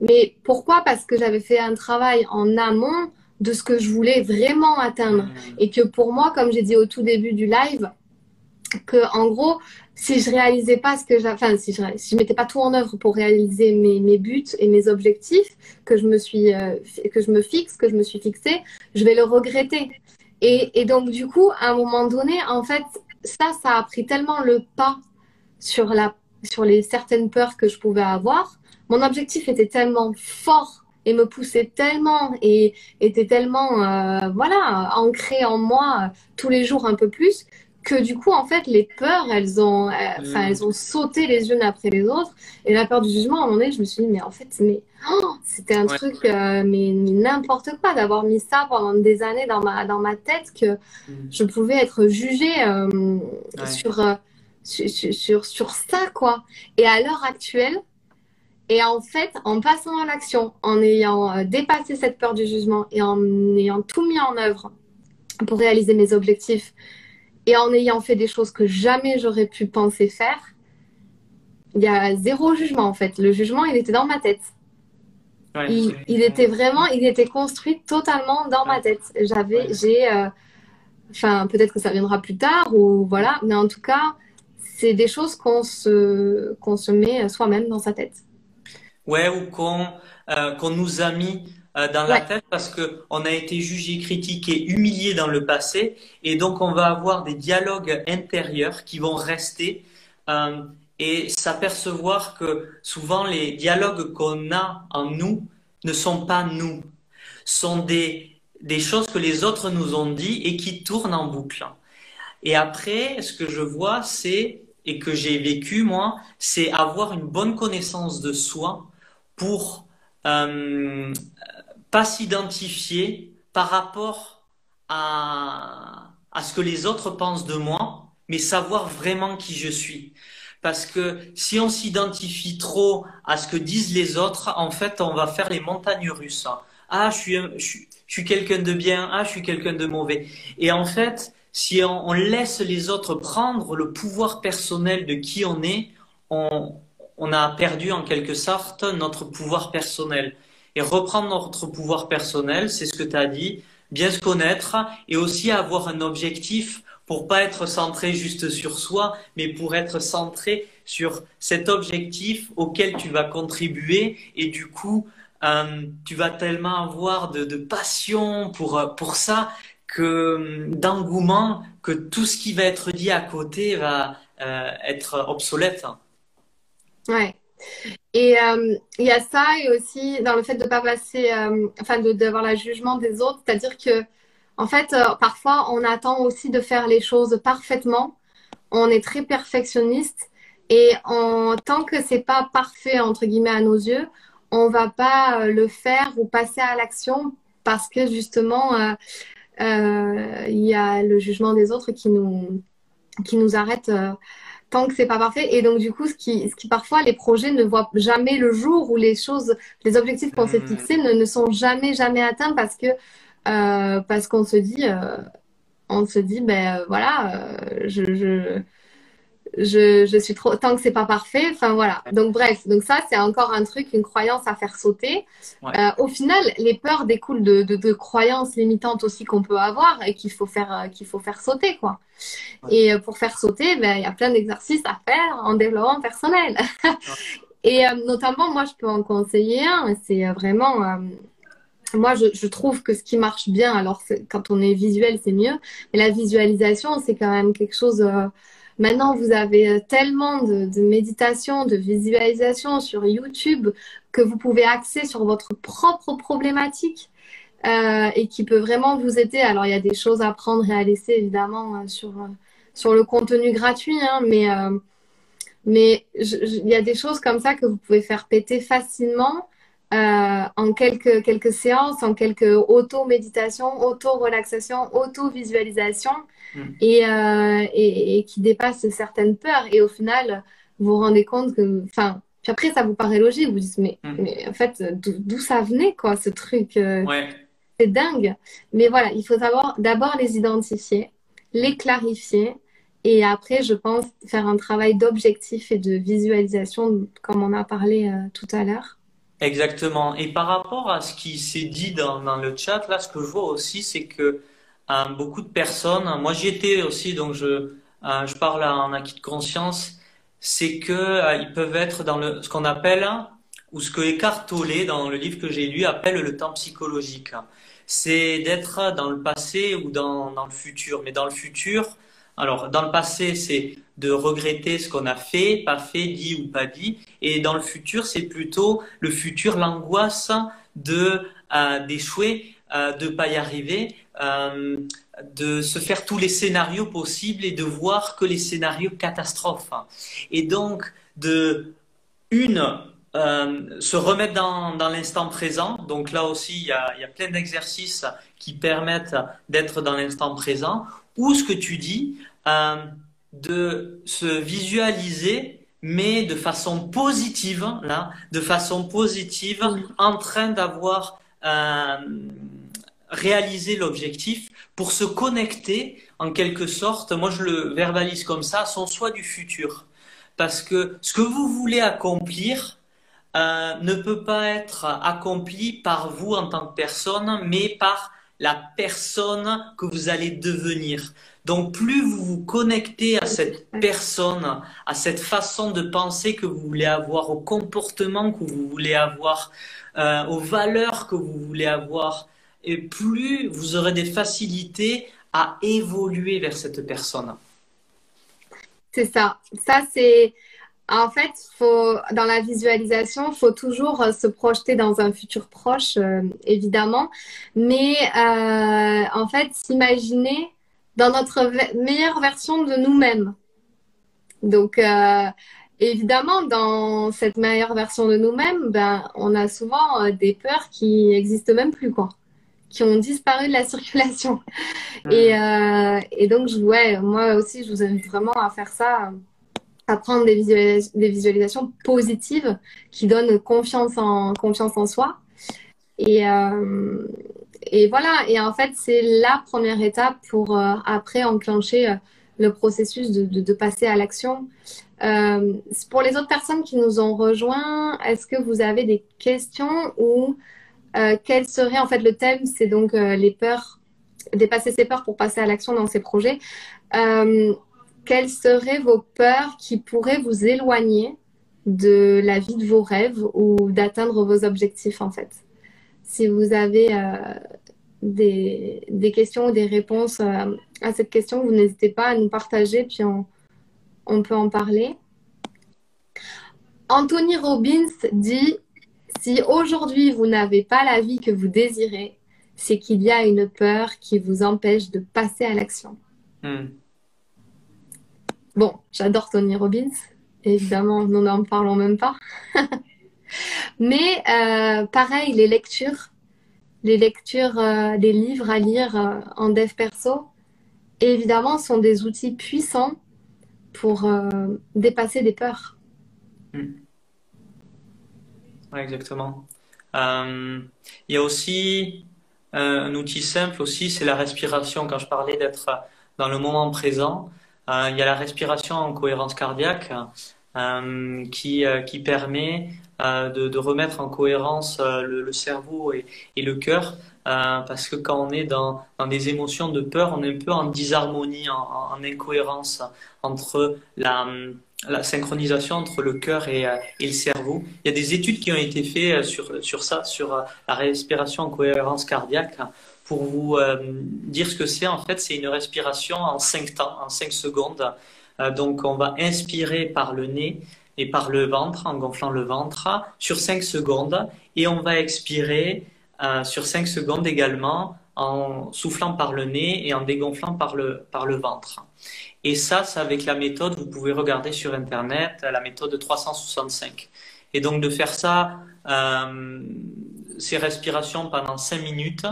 Mais pourquoi? Parce que j'avais fait un travail en amont de ce que je voulais vraiment atteindre mmh. et que pour moi, comme j'ai dit au tout début du live, que en gros, si je réalisais pas ce que j'ai, enfin, si je, si je mettais pas tout en œuvre pour réaliser mes, mes buts et mes objectifs que je me suis, euh, que je me fixe, que je me suis fixé, je vais le regretter. Et, et, donc, du coup, à un moment donné, en fait, ça, ça a pris tellement le pas sur la, sur les certaines peurs que je pouvais avoir. Mon objectif était tellement fort et me poussait tellement et était tellement, euh, voilà, ancré en moi tous les jours un peu plus que du coup, en fait, les peurs, elles ont, euh, enfin, mm. elles ont sauté les unes après les autres. Et la peur du jugement, à un moment donné, je me suis dit, mais en fait, mais oh, c'était un truc, euh, mais, n'importe quoi, d'avoir mis ça pendant des années dans ma, dans ma tête que mm. je pouvais être jugée euh, sur, sur, sur, sur, ça, quoi. Et à l'heure actuelle, et en fait, en passant à l'action, en ayant dépassé cette peur du jugement et en ayant tout mis en œuvre pour réaliser mes objectifs, et en ayant fait des choses que jamais j'aurais pu penser faire, il y a zéro jugement en fait. Le jugement, il était dans ma tête. il, était vraiment, il était construit totalement dans ma tête. J'avais, j'ai, euh, enfin, peut-être que ça viendra plus tard ou voilà, mais en tout cas, c'est des choses qu'on se, qu'on se met soi-même dans sa tête. Ouais, ou qu'on, euh, qu'on nous a mis euh, dans la tête parce que on a été jugé, critiqué, humilié dans le passé. Et donc on va avoir des dialogues intérieurs qui vont rester euh, et s'apercevoir que souvent les dialogues qu'on a en nous ne sont pas nous, sont des des choses que les autres nous ont dit et qui tournent en boucle. Et après, ce que je vois, c'est et que j'ai vécu moi, c'est avoir une bonne connaissance de soi pour euh, pas s'identifier par rapport à, à ce que les autres pensent de moi, mais savoir vraiment qui je suis. Parce que si on s'identifie trop à ce que disent les autres, en fait, on va faire les montagnes russes. Ah, je suis, je quelqu'un de bien. Ah, je suis quelqu'un de mauvais. Et en fait, si on, on, laisse les autres prendre le pouvoir personnel de qui on est, on, on a perdu en quelque sorte notre pouvoir personnel et reprendre notre pouvoir personnel, c'est ce que tu as dit, bien se connaître et aussi avoir un objectif pour pas être centré juste sur soi, mais pour être centré sur cet objectif auquel tu vas contribuer et du coup, euh, tu vas tellement avoir de, passion pour, pour ça que d'engouement que tout ce qui va être dit à côté va euh, être obsolète. Ouais. Et euh, il y a ça et aussi dans le fait de pas passer, euh, enfin d'avoir le jugement des autres, c'est-à-dire que En fait, euh, parfois, on attend aussi de faire les choses parfaitement. On est très perfectionniste et tant que c'est pas parfait entre guillemets à nos yeux, on va pas le faire ou passer à l'action parce que justement il y a le jugement des autres qui nous qui nous arrête tant que c'est pas parfait. Et donc, du coup, ce qui, ce qui parfois, les projets ne voient jamais le jour ou les choses, les objectifs qu'on s'est mmh. fixés ne, ne, sont jamais, jamais atteints parce que, euh, parce qu'on se dit, euh, on se dit, ben voilà, euh, je, je, je, je, suis trop tant que c'est pas parfait. Enfin voilà. Donc bref, donc ça c'est encore un truc, une croyance à faire sauter. Euh, au final, les peurs découlent de, de, de croyances limitantes aussi qu'on peut avoir et qu'il faut faire euh, qu'il faut faire sauter quoi. Et euh, pour faire sauter, ben il y a plein d'exercices à faire en développement personnel. [laughs] et notamment moi je peux en conseiller un. C'est vraiment moi, je, je, trouve que ce qui marche bien, alors quand on est visuel, c'est mieux, mais la visualisation, c'est quand même quelque chose Maintenant, vous avez euh, tellement de, de méditation, de visualisation sur YouTube que vous pouvez axer sur votre propre problématique euh, et qui peut vraiment vous aider. Alors, il y a des choses à prendre et à laisser, évidemment, euh, sur, euh, sur le contenu gratuit, hein, mais, euh, mais il y a des choses comme ça que vous pouvez faire péter facilement. Euh, en quelques, quelques séances, en quelques auto-méditation, auto-relaxation, auto-visualisation. Mm. Euh, et, et, qui dépasse certaines peurs. Et au final, vous vous rendez compte que, enfin, puis après, ça vous paraît logique. Vous dites, mais, mm. mais en fait, d'où ça venait, quoi, ce truc euh, C'est dingue. Mais voilà, il faut d'abord les identifier, les clarifier. Et après, je pense faire un travail d'objectif et de visualisation, comme on a parlé euh, tout à l'heure. Exactement. Et par rapport à ce qui s'est dit dans, le chat, là, ce que je vois aussi, c'est que beaucoup de personnes, moi j'y étais aussi, donc je, euh, je parle en acquis de conscience, c'est que euh, peuvent être dans le, ce qu'on appelle, ou ce que Eckhart Tolle, dans le livre que j'ai lu, appelle le temps psychologique. C'est d'être dans le passé ou dans le futur. Mais dans le futur, alors dans le passé, c'est de regretter ce qu'on a fait, pas fait, dit ou pas dit. Et dans le futur, c'est plutôt le futur, l'angoisse de euh, d'échouer, euh, de pas y arriver, euh, de se faire tous les scénarios possibles et de voir que les scénarios catastrophes. Et donc, de une, euh, se remettre dans, l'instant présent. Donc là aussi, il y a, il y a plein d'exercices qui permettent d'être dans l'instant présent. Ou ce que tu dis, euh, de se visualiser mais de façon positive, là, de façon positive, en train d'avoir euh, réaliser l'objectif pour se connecter en quelque sorte, moi je le verbalise comme ça, à son soi du futur. Parce que ce que vous voulez accomplir euh, ne peut pas être accompli par vous en tant que personne, mais par la personne que vous allez devenir. Donc plus vous vous connectez à cette personne, à cette façon de penser que vous voulez avoir, au comportement que vous voulez avoir, euh, aux valeurs que vous voulez avoir, et plus vous aurez des facilités à évoluer vers cette personne. C'est ça. Ça, c'est. En fait, faut, dans la visualisation, il faut toujours euh, se projeter dans un futur proche, euh, évidemment. Mais euh, en fait, s'imaginer dans notre meilleure version de nous-mêmes. Donc, évidemment, dans cette meilleure version de nous-mêmes, ben, on a souvent des peurs qui n'existent même plus, quoi qui ont disparu de la [laughs] circulation. Hmm. Et, euh, et, donc, ouais, moi aussi, je vous invite vraiment à faire ça, à prendre des, des visualisations positives qui donnent confiance en, confiance en soi. Et, euh, et voilà, et en fait, c'est la première étape pour euh, après enclencher euh, le processus de, de, passer à l'action. Pour les autres personnes qui nous ont rejoints, est-ce que vous avez des questions ou quel serait en fait le thème? C'est donc les peurs, dépasser ses peurs pour passer à l'action dans ces projets. Euh, quelles seraient vos peurs qui pourraient vous éloigner de la vie de vos rêves ou d'atteindre vos objectifs en fait? Si vous avez des, des, questions ou des réponses à cette question, vous n'hésitez pas à nous partager, puis on, on peut en parler. Anthony Robbins dit si aujourd'hui vous n'avez pas la vie que vous désirez, c'est qu'il y a une peur qui vous empêche de passer à l'action. Hmm. Bon, j'adore Tony Robbins. Évidemment, nous n'en parlons même pas. [laughs] Mais euh, pareil, les lectures, les lectures euh, livres à lire euh, en dev perso, évidemment, sont des outils puissants pour dépasser des peurs. Hmm. exactement. il y a aussi un outil simple aussi, c'est la respiration. Quand je parlais d'être dans le moment présent, il y a la respiration en cohérence cardiaque. Euh, qui, euh, qui permet euh, de, de, remettre en cohérence le, cerveau et, et le cœur. parce que quand on est dans, dans, des émotions de peur, on est un peu en disharmonie, en, en incohérence entre la, la synchronisation entre le cœur et, et, le cerveau. Il y a des études qui ont été faites sur, sur ça, sur la respiration en cohérence cardiaque. Pour vous dire ce que c'est, en fait, c'est une respiration en 5 temps, en 5 secondes. Euh, donc, on va inspirer par le nez et par le ventre, en gonflant le ventre, sur 5 secondes. Et on va expirer euh, sur 5 secondes également en soufflant par le nez et en dégonflant par le, par le ventre. Et ça, c'est avec la méthode, vous pouvez regarder sur Internet, la méthode 365. Et donc de faire ça, euh, ces respirations pendant 5 minutes,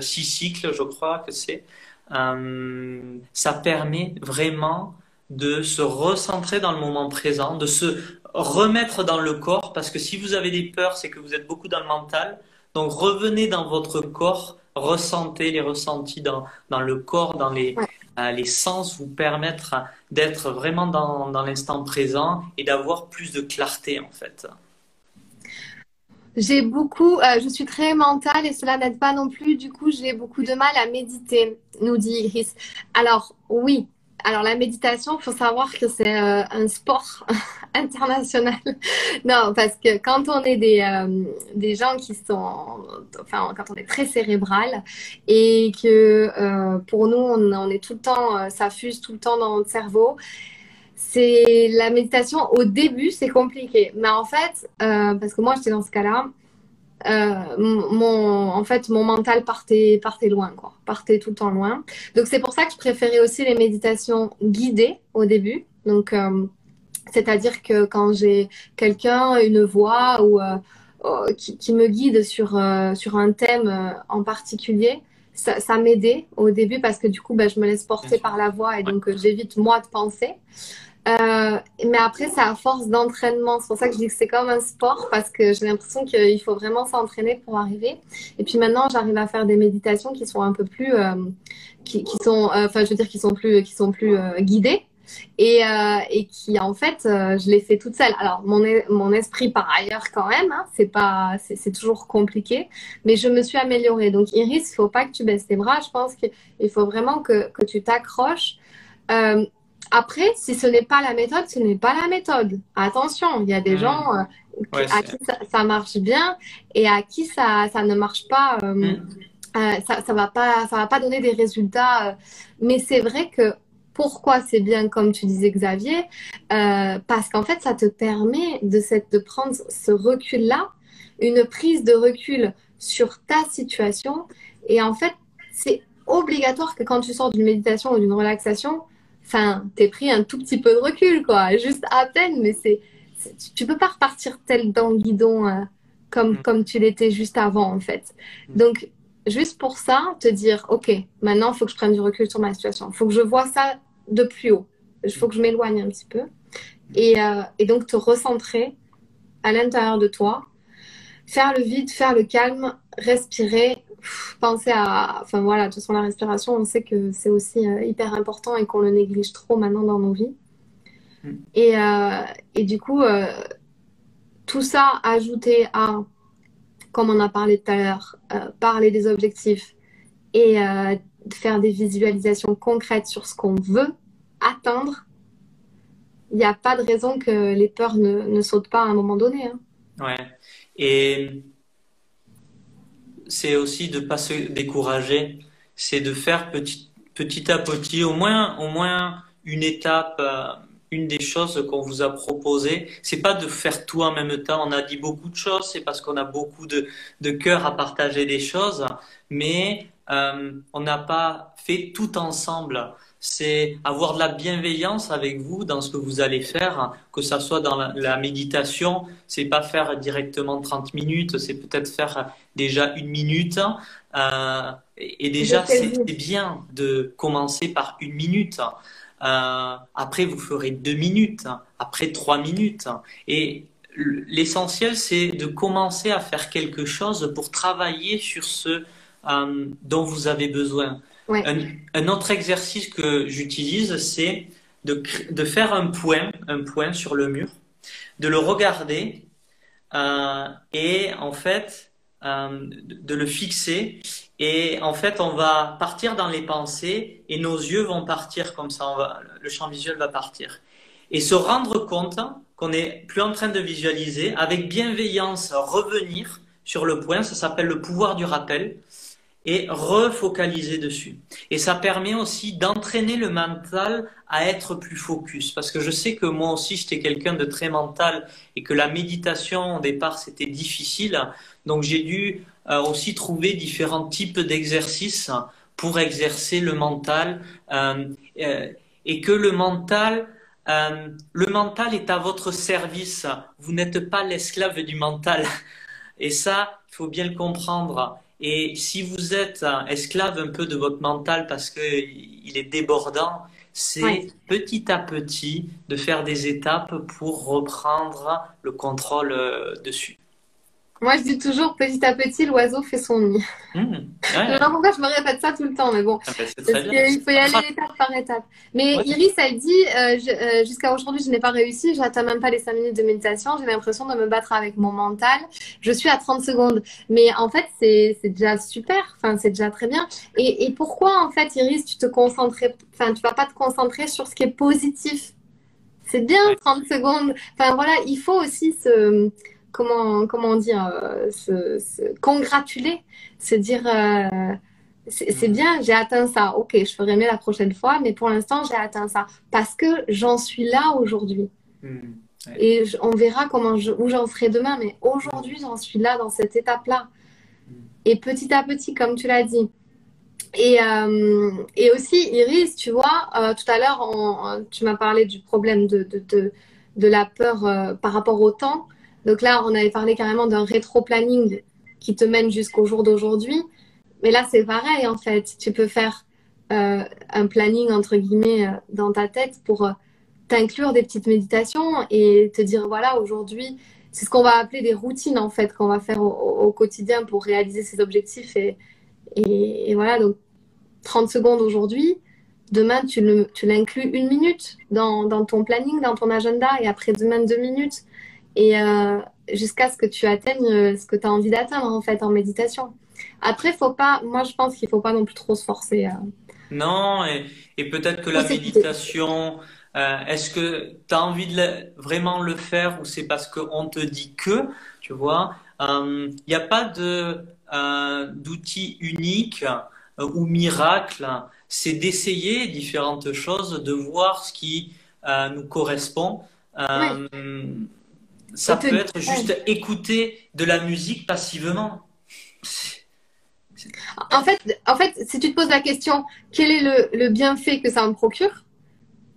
6 cycles, je crois que c'est, ça permet vraiment de se recentrer dans le moment présent, de se remettre dans le corps, parce que si vous avez des peurs, c'est que vous êtes beaucoup dans le mental. Donc revenez dans votre corps, ressentez les ressentis dans, dans le corps, dans les, euh, les sens, vous permettre d'être vraiment dans, dans l'instant présent et d'avoir plus de clarté en fait. J'ai beaucoup, euh, je suis très mentale et cela n'aide pas non plus. Du coup, j'ai beaucoup de mal à méditer, nous dit Iris. Alors, oui, alors la méditation, il faut savoir que c'est euh, un sport [laughs] international. [laughs] non, parce que quand on est des, euh, des gens qui sont, enfin quand on est très cérébral et que pour nous on, est tout le temps, ça fuse tout le temps dans notre cerveau. C'est la méditation au début c'est compliqué, mais en fait parce que moi j'étais dans ce cas-là, euh, mon, en fait, mon mental partait, partait loin, quoi. Partait tout le temps loin. Donc, c'est pour ça que je préférais aussi les méditations guidées au début. Donc, euh, c'est-à-dire que quand j'ai quelqu'un, une voix ou euh, oh, qui, qui, me guide sur, sur un thème en particulier, ça, ça m'aidait au début parce que du coup, ben, je me laisse porter par la voix et donc j'évite moi de penser. Euh, mais après, c'est à force d'entraînement. C'est pour ça que je dis que c'est comme un sport parce que j'ai l'impression qu'il faut vraiment s'entraîner pour arriver. Et puis maintenant, j'arrive à faire des méditations qui sont un peu plus, euh, qui, qui, sont, euh, enfin, je veux dire, qui sont plus, qui sont plus euh, guidées. Et, et, qui en fait je l'ai fait toute seule. Alors mon, mon esprit par ailleurs quand même, hein, c'est pas c'est toujours compliqué, mais je me suis améliorée. Donc Iris, il faut pas que tu baisses tes bras. Je pense qu'il faut vraiment que, que tu t'accroches. Euh, après, si ce n'est pas la méthode, ce n'est pas la méthode. Attention, il y a des hmm. gens euh, à qui ça, marche bien et à qui ça, ça ne marche pas. Euh, hmm. euh, ça, ça va pas, ça va pas donner des résultats. mais c'est vrai que pourquoi c'est bien, comme tu disais Xavier, parce qu'en fait, ça te permet de, cette, de prendre ce recul-là, une prise de recul sur ta situation. Et en fait, c'est obligatoire que quand tu sors d'une méditation ou d'une relaxation, enfin, t'es pris un tout petit peu de recul, quoi, juste à peine, mais c'est, tu peux pas repartir tel dans le guidon euh, comme, mm. comme tu l'étais juste avant, en fait. Mm. Donc, juste pour ça, te dire, OK, maintenant, il faut que je prenne du recul sur ma situation. Il faut que je vois ça de plus haut. Il faut que je m'éloigne un petit peu. Et, euh, et donc, te recentrer à l'intérieur de toi, faire le vide, faire le calme, respirer, penser à. Enfin voilà, de toute façon, la respiration, on sait que c'est aussi euh, hyper important et qu'on le néglige trop maintenant dans nos vies. Mm. Et, euh, et, du coup, euh, tout ça ajouté à, comme on a parlé tout à l'heure, parler des objectifs et faire des visualisations concrètes sur ce qu'on veut atteindre, il n'y a pas de raison que les peurs ne, ne sautent pas à un moment donné. Hein. Ouais. Et c'est aussi de pas se décourager, c'est de faire petit, à petit, au moins, une étape euh, une des choses qu'on vous a proposées, c'est pas de faire tout en même temps. On a dit beaucoup de choses, c'est parce qu'on a beaucoup de, de cœur à partager des choses, mais euh, on n'a pas fait tout ensemble. C'est avoir de la bienveillance avec vous dans ce que vous allez faire, que ça soit dans la, la méditation. C'est pas faire directement 30 minutes, c'est peut-être faire déjà une minute. Euh, et déjà, c'est bien de commencer par une minute. Euh, après, vous ferez deux minutes. Après, trois minutes. Et l'essentiel, c'est de commencer à faire quelque chose pour travailler sur ce euh, dont vous avez besoin. Un, autre exercice que j'utilise, c'est de, faire un point, un point sur le mur, de le regarder euh, et en fait euh, de le fixer. Et en fait, on va partir dans les pensées et nos yeux vont partir comme ça. Le champ visuel va partir. Et se rendre compte qu'on n'est plus en train de visualiser, avec bienveillance, revenir sur le point. Ça s'appelle le pouvoir du rappel et refocaliser dessus. Et ça permet aussi d'entraîner le mental à être plus focus. Parce que je sais que moi aussi, j'étais quelqu'un de très mental et que la méditation, au départ, c'était difficile. Donc j'ai dû euh, aussi trouver différents types d'exercices pour exercer le mental. Euh, euh, et que le mental, le mental est à votre service. Vous n'êtes pas l'esclave du mental. Et ça, il faut bien le comprendre. Et si vous êtes esclave un peu de votre mental parce qu'il est débordant, c'est petit à petit de faire des étapes pour reprendre le contrôle euh, dessus. Moi, je dis toujours, petit à petit, l'oiseau fait son nid. Mmh, ouais. je sais pourquoi je me répète ça tout le temps, mais bon. Ah bah, il faut y aller [laughs] étape par étape. Mais Iris, elle dit, euh, euh, jusqu'à aujourd'hui, je n'ai pas réussi, j'atteins même pas les 5 minutes de méditation, j'ai l'impression de me battre avec mon mental. Je suis à 30 secondes. Mais en fait, c'est déjà super, enfin, c'est déjà très bien. Et, et pourquoi, en fait, Iris, tu te concentrais, enfin, tu vas pas te concentrer sur ce qui est positif? C'est bien 30 secondes. Enfin, voilà, il faut aussi se comment, comment dire, euh, se, congratuler, se dire euh, c'est mm. bien, j'ai atteint ça. Ok, je ferai mieux la prochaine fois, mais pour l'instant, j'ai atteint ça parce que j'en suis là aujourd'hui. Mm. Et on verra comment je, où j'en serai demain, mais aujourd'hui, j'en suis là dans cette étape-là. Mm. Et petit à petit, comme tu l'as dit. Et, euh, et aussi, Iris, tu vois, tout à l'heure, tu m'as parlé du problème de, de, de, de la peur par rapport au temps. Donc là, on avait parlé carrément d'un rétro-planning qui te mène jusqu'au jour d'aujourd'hui. Mais là, c'est pareil, en fait. Tu peux faire euh, un planning, entre guillemets, euh, dans ta tête pour euh, t'inclure des petites méditations et te dire, voilà, aujourd'hui, c'est ce qu'on va appeler des routines, en fait, qu'on va faire au, quotidien pour réaliser ses objectifs. Et, voilà, donc 30 secondes aujourd'hui. Demain, tu l'inclus une minute dans, dans ton planning, dans ton agenda, et après demain, deux minutes et euh, jusqu'à ce que tu atteignes euh, ce que tu as envie d'atteindre en fait en méditation. Après, faut pas, moi je pense qu'il faut pas non plus trop se forcer. Euh. Non, et, et peut-être que la méditation, est-ce que tu as envie de vraiment le faire ou c'est parce qu'on te dit que, tu vois, il n'y a pas de d'outil unique ou miracle, c'est d'essayer différentes choses, de voir ce qui nous correspond. Ça peut être juste écouter de la musique passivement. En fait, en fait, si tu te poses la question, quel est le, le bienfait que ça me procure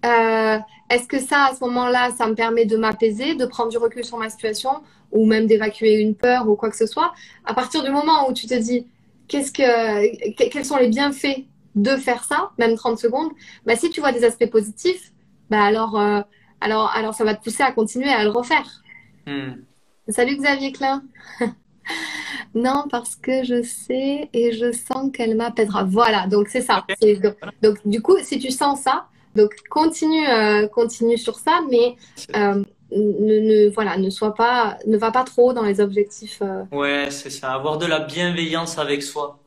euh, Est-ce que ça, à ce moment-là, ça me permet de m'apaiser, de prendre du recul sur ma situation, ou même d'évacuer une peur ou quoi que ce soit À partir du moment où tu te dis, qu'est-ce que, quels sont les bienfaits de faire ça, même 30 secondes bah, Si tu vois des aspects positifs, bah alors, euh, alors, alors ça va te pousser à continuer à le refaire. Hmm. Salut Xavier Klein. [laughs] non, parce que je sais et je sens qu'elle m'appellera. Voilà, donc c'est ça. Donc, du coup, si tu sens ça, donc continue, euh, continue sur ça, mais euh, ne, voilà, ne sois pas, ne va pas trop dans les objectifs. Euh. Ouais, c'est ça. Avoir de la bienveillance avec soi.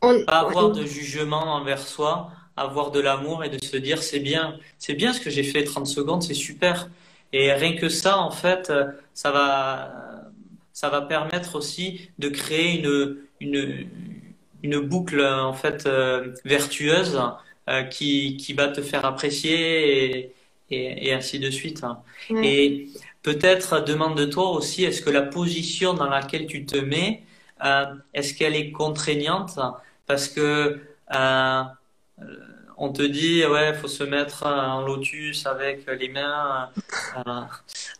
Pas avoir de jugement envers soi, avoir de l'amour et de se dire c'est bien, c'est bien ce que j'ai fait 30 secondes, c'est super. Et rien que ça, en fait, euh, ça va, ça va permettre aussi de créer une, une, une boucle en fait euh, vertueuse euh, qui, qui va te faire apprécier et, et, ainsi de suite. Hein. Et peut-être demande-toi aussi, est-ce que la position dans laquelle tu te mets, euh, est-ce qu'elle est contraignante? Parce que on te dit ouais, faut se mettre en lotus avec les mains. Euh,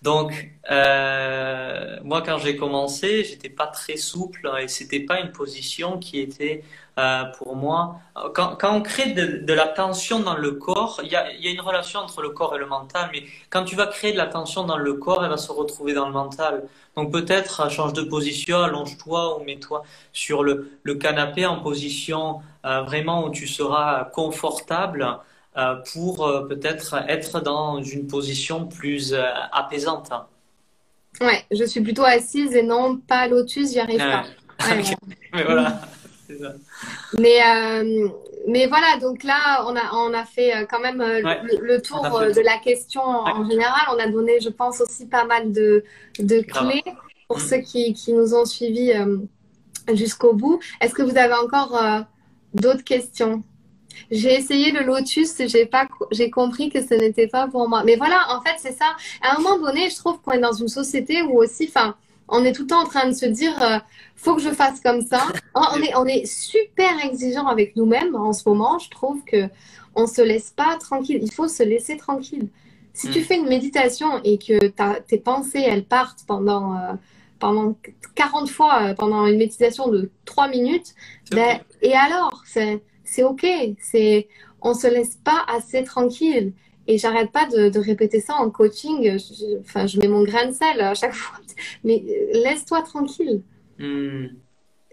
donc euh, moi quand j'ai commencé, j'étais pas très souple et c'était pas une position qui était euh, pour moi. Quand, quand on crée de, de, la tension dans le corps, il y a, y a, une relation entre le corps et le mental, mais quand tu vas créer de la tension dans le corps, elle va se retrouver dans le mental. Donc peut-être change de position, allonge-toi ou mets-toi sur le, le, canapé en position euh, vraiment où tu seras confortable euh, pour euh, peut-être être dans une position plus apaisante. Ouais, je suis plutôt assise et non pas lotus, j'y arrive pas. [laughs] Mais voilà. Mais, euh, mais voilà, donc là, on a, on a fait euh, quand même euh, le, tour de la question en général. On a donné, je pense, aussi pas mal de, de clés pour mm. ceux qui, qui, nous ont suivis jusqu'au bout. Est-ce que vous avez encore d'autres questions? J'ai essayé le lotus, j'ai pas, j'ai compris que ce n'était pas pour moi. Mais voilà, en fait, c'est ça. À un moment donné, je trouve qu'on est dans une société où aussi, enfin, on est tout le temps en train de se dire, euh, faut que je fasse comme ça. On est, on est super exigeant avec nous-mêmes en ce moment. Je trouve que on se laisse pas tranquille. Il faut se laisser tranquille. Si tu mm. fais une méditation et que tes pensées, elles partent pendant, euh, pendant 40 fois, euh, pendant une méditation de 3 minutes, ben, et alors, c'est OK. C'est, on se laisse pas assez tranquille. Et j'arrête pas de, de, répéter ça en coaching. enfin, je mets mon grain de sel à chaque [laughs] fois. Mais euh, laisse-toi tranquille. Hmm.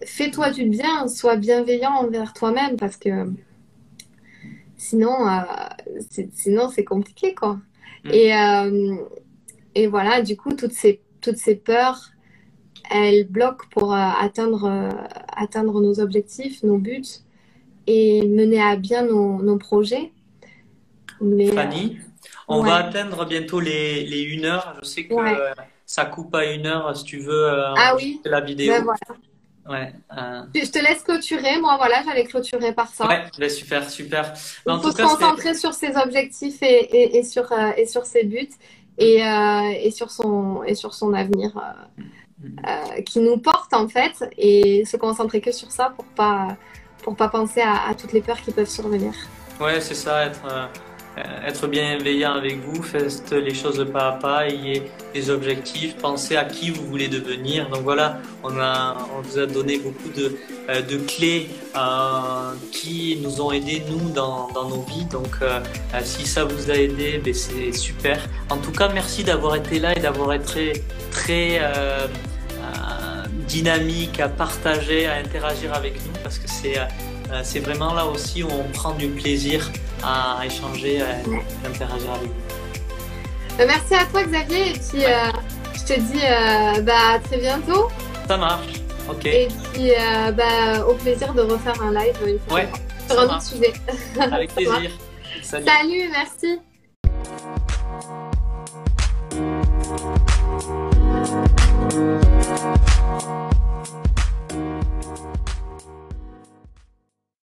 Fais-toi du bien. Sois bienveillant envers toi-même parce que sinon, euh, sinon c'est compliqué, quoi. Hmm. Et, euh, et voilà, du coup, toutes ces, toutes ces peurs, elles bloquent pour atteindre, atteindre nos objectifs, nos buts et mener à bien nos, nos projets. Fanny, on va atteindre bientôt les, les une heure. Je sais que ça coupe à une heure si tu veux euh, ah oui. la vidéo. Ben ouais, euh. Je te laisse clôturer. Moi, voilà, j'allais clôturer par ça. Ouais, ben super, super. Il faut se concentrer sur ses objectifs et, et, et sur, euh, et sur ses buts et, et, sur, son, et sur son avenir mm. qui nous porte en fait et se concentrer que sur ça pour pas, pour pas penser à, à toutes les peurs qui peuvent survenir. Ouais, c'est ça, être euh, être bienveillant avec vous, faites les choses pas à pas, ayez des objectifs, pensez à qui vous voulez devenir. Donc voilà, on, vous a donné beaucoup de, euh, de clés euh, qui nous ont aidés, nous, dans, nos vies. Donc euh, si ça vous a aidé, ben, c'est super. En tout cas, merci d'avoir été là et d'avoir été très dynamique à partager, à interagir avec nous parce que c'est c'est vraiment là aussi où on prend du plaisir à échanger, à, interagir avec vous. Euh, merci à toi Xavier et puis euh, je te dis euh, bah, à très bientôt. Ça marche, ok. Et puis bah, au plaisir de refaire un live une fois ouais, sur un autre sujet. Avec [laughs] plaisir. Salut. Salut, merci.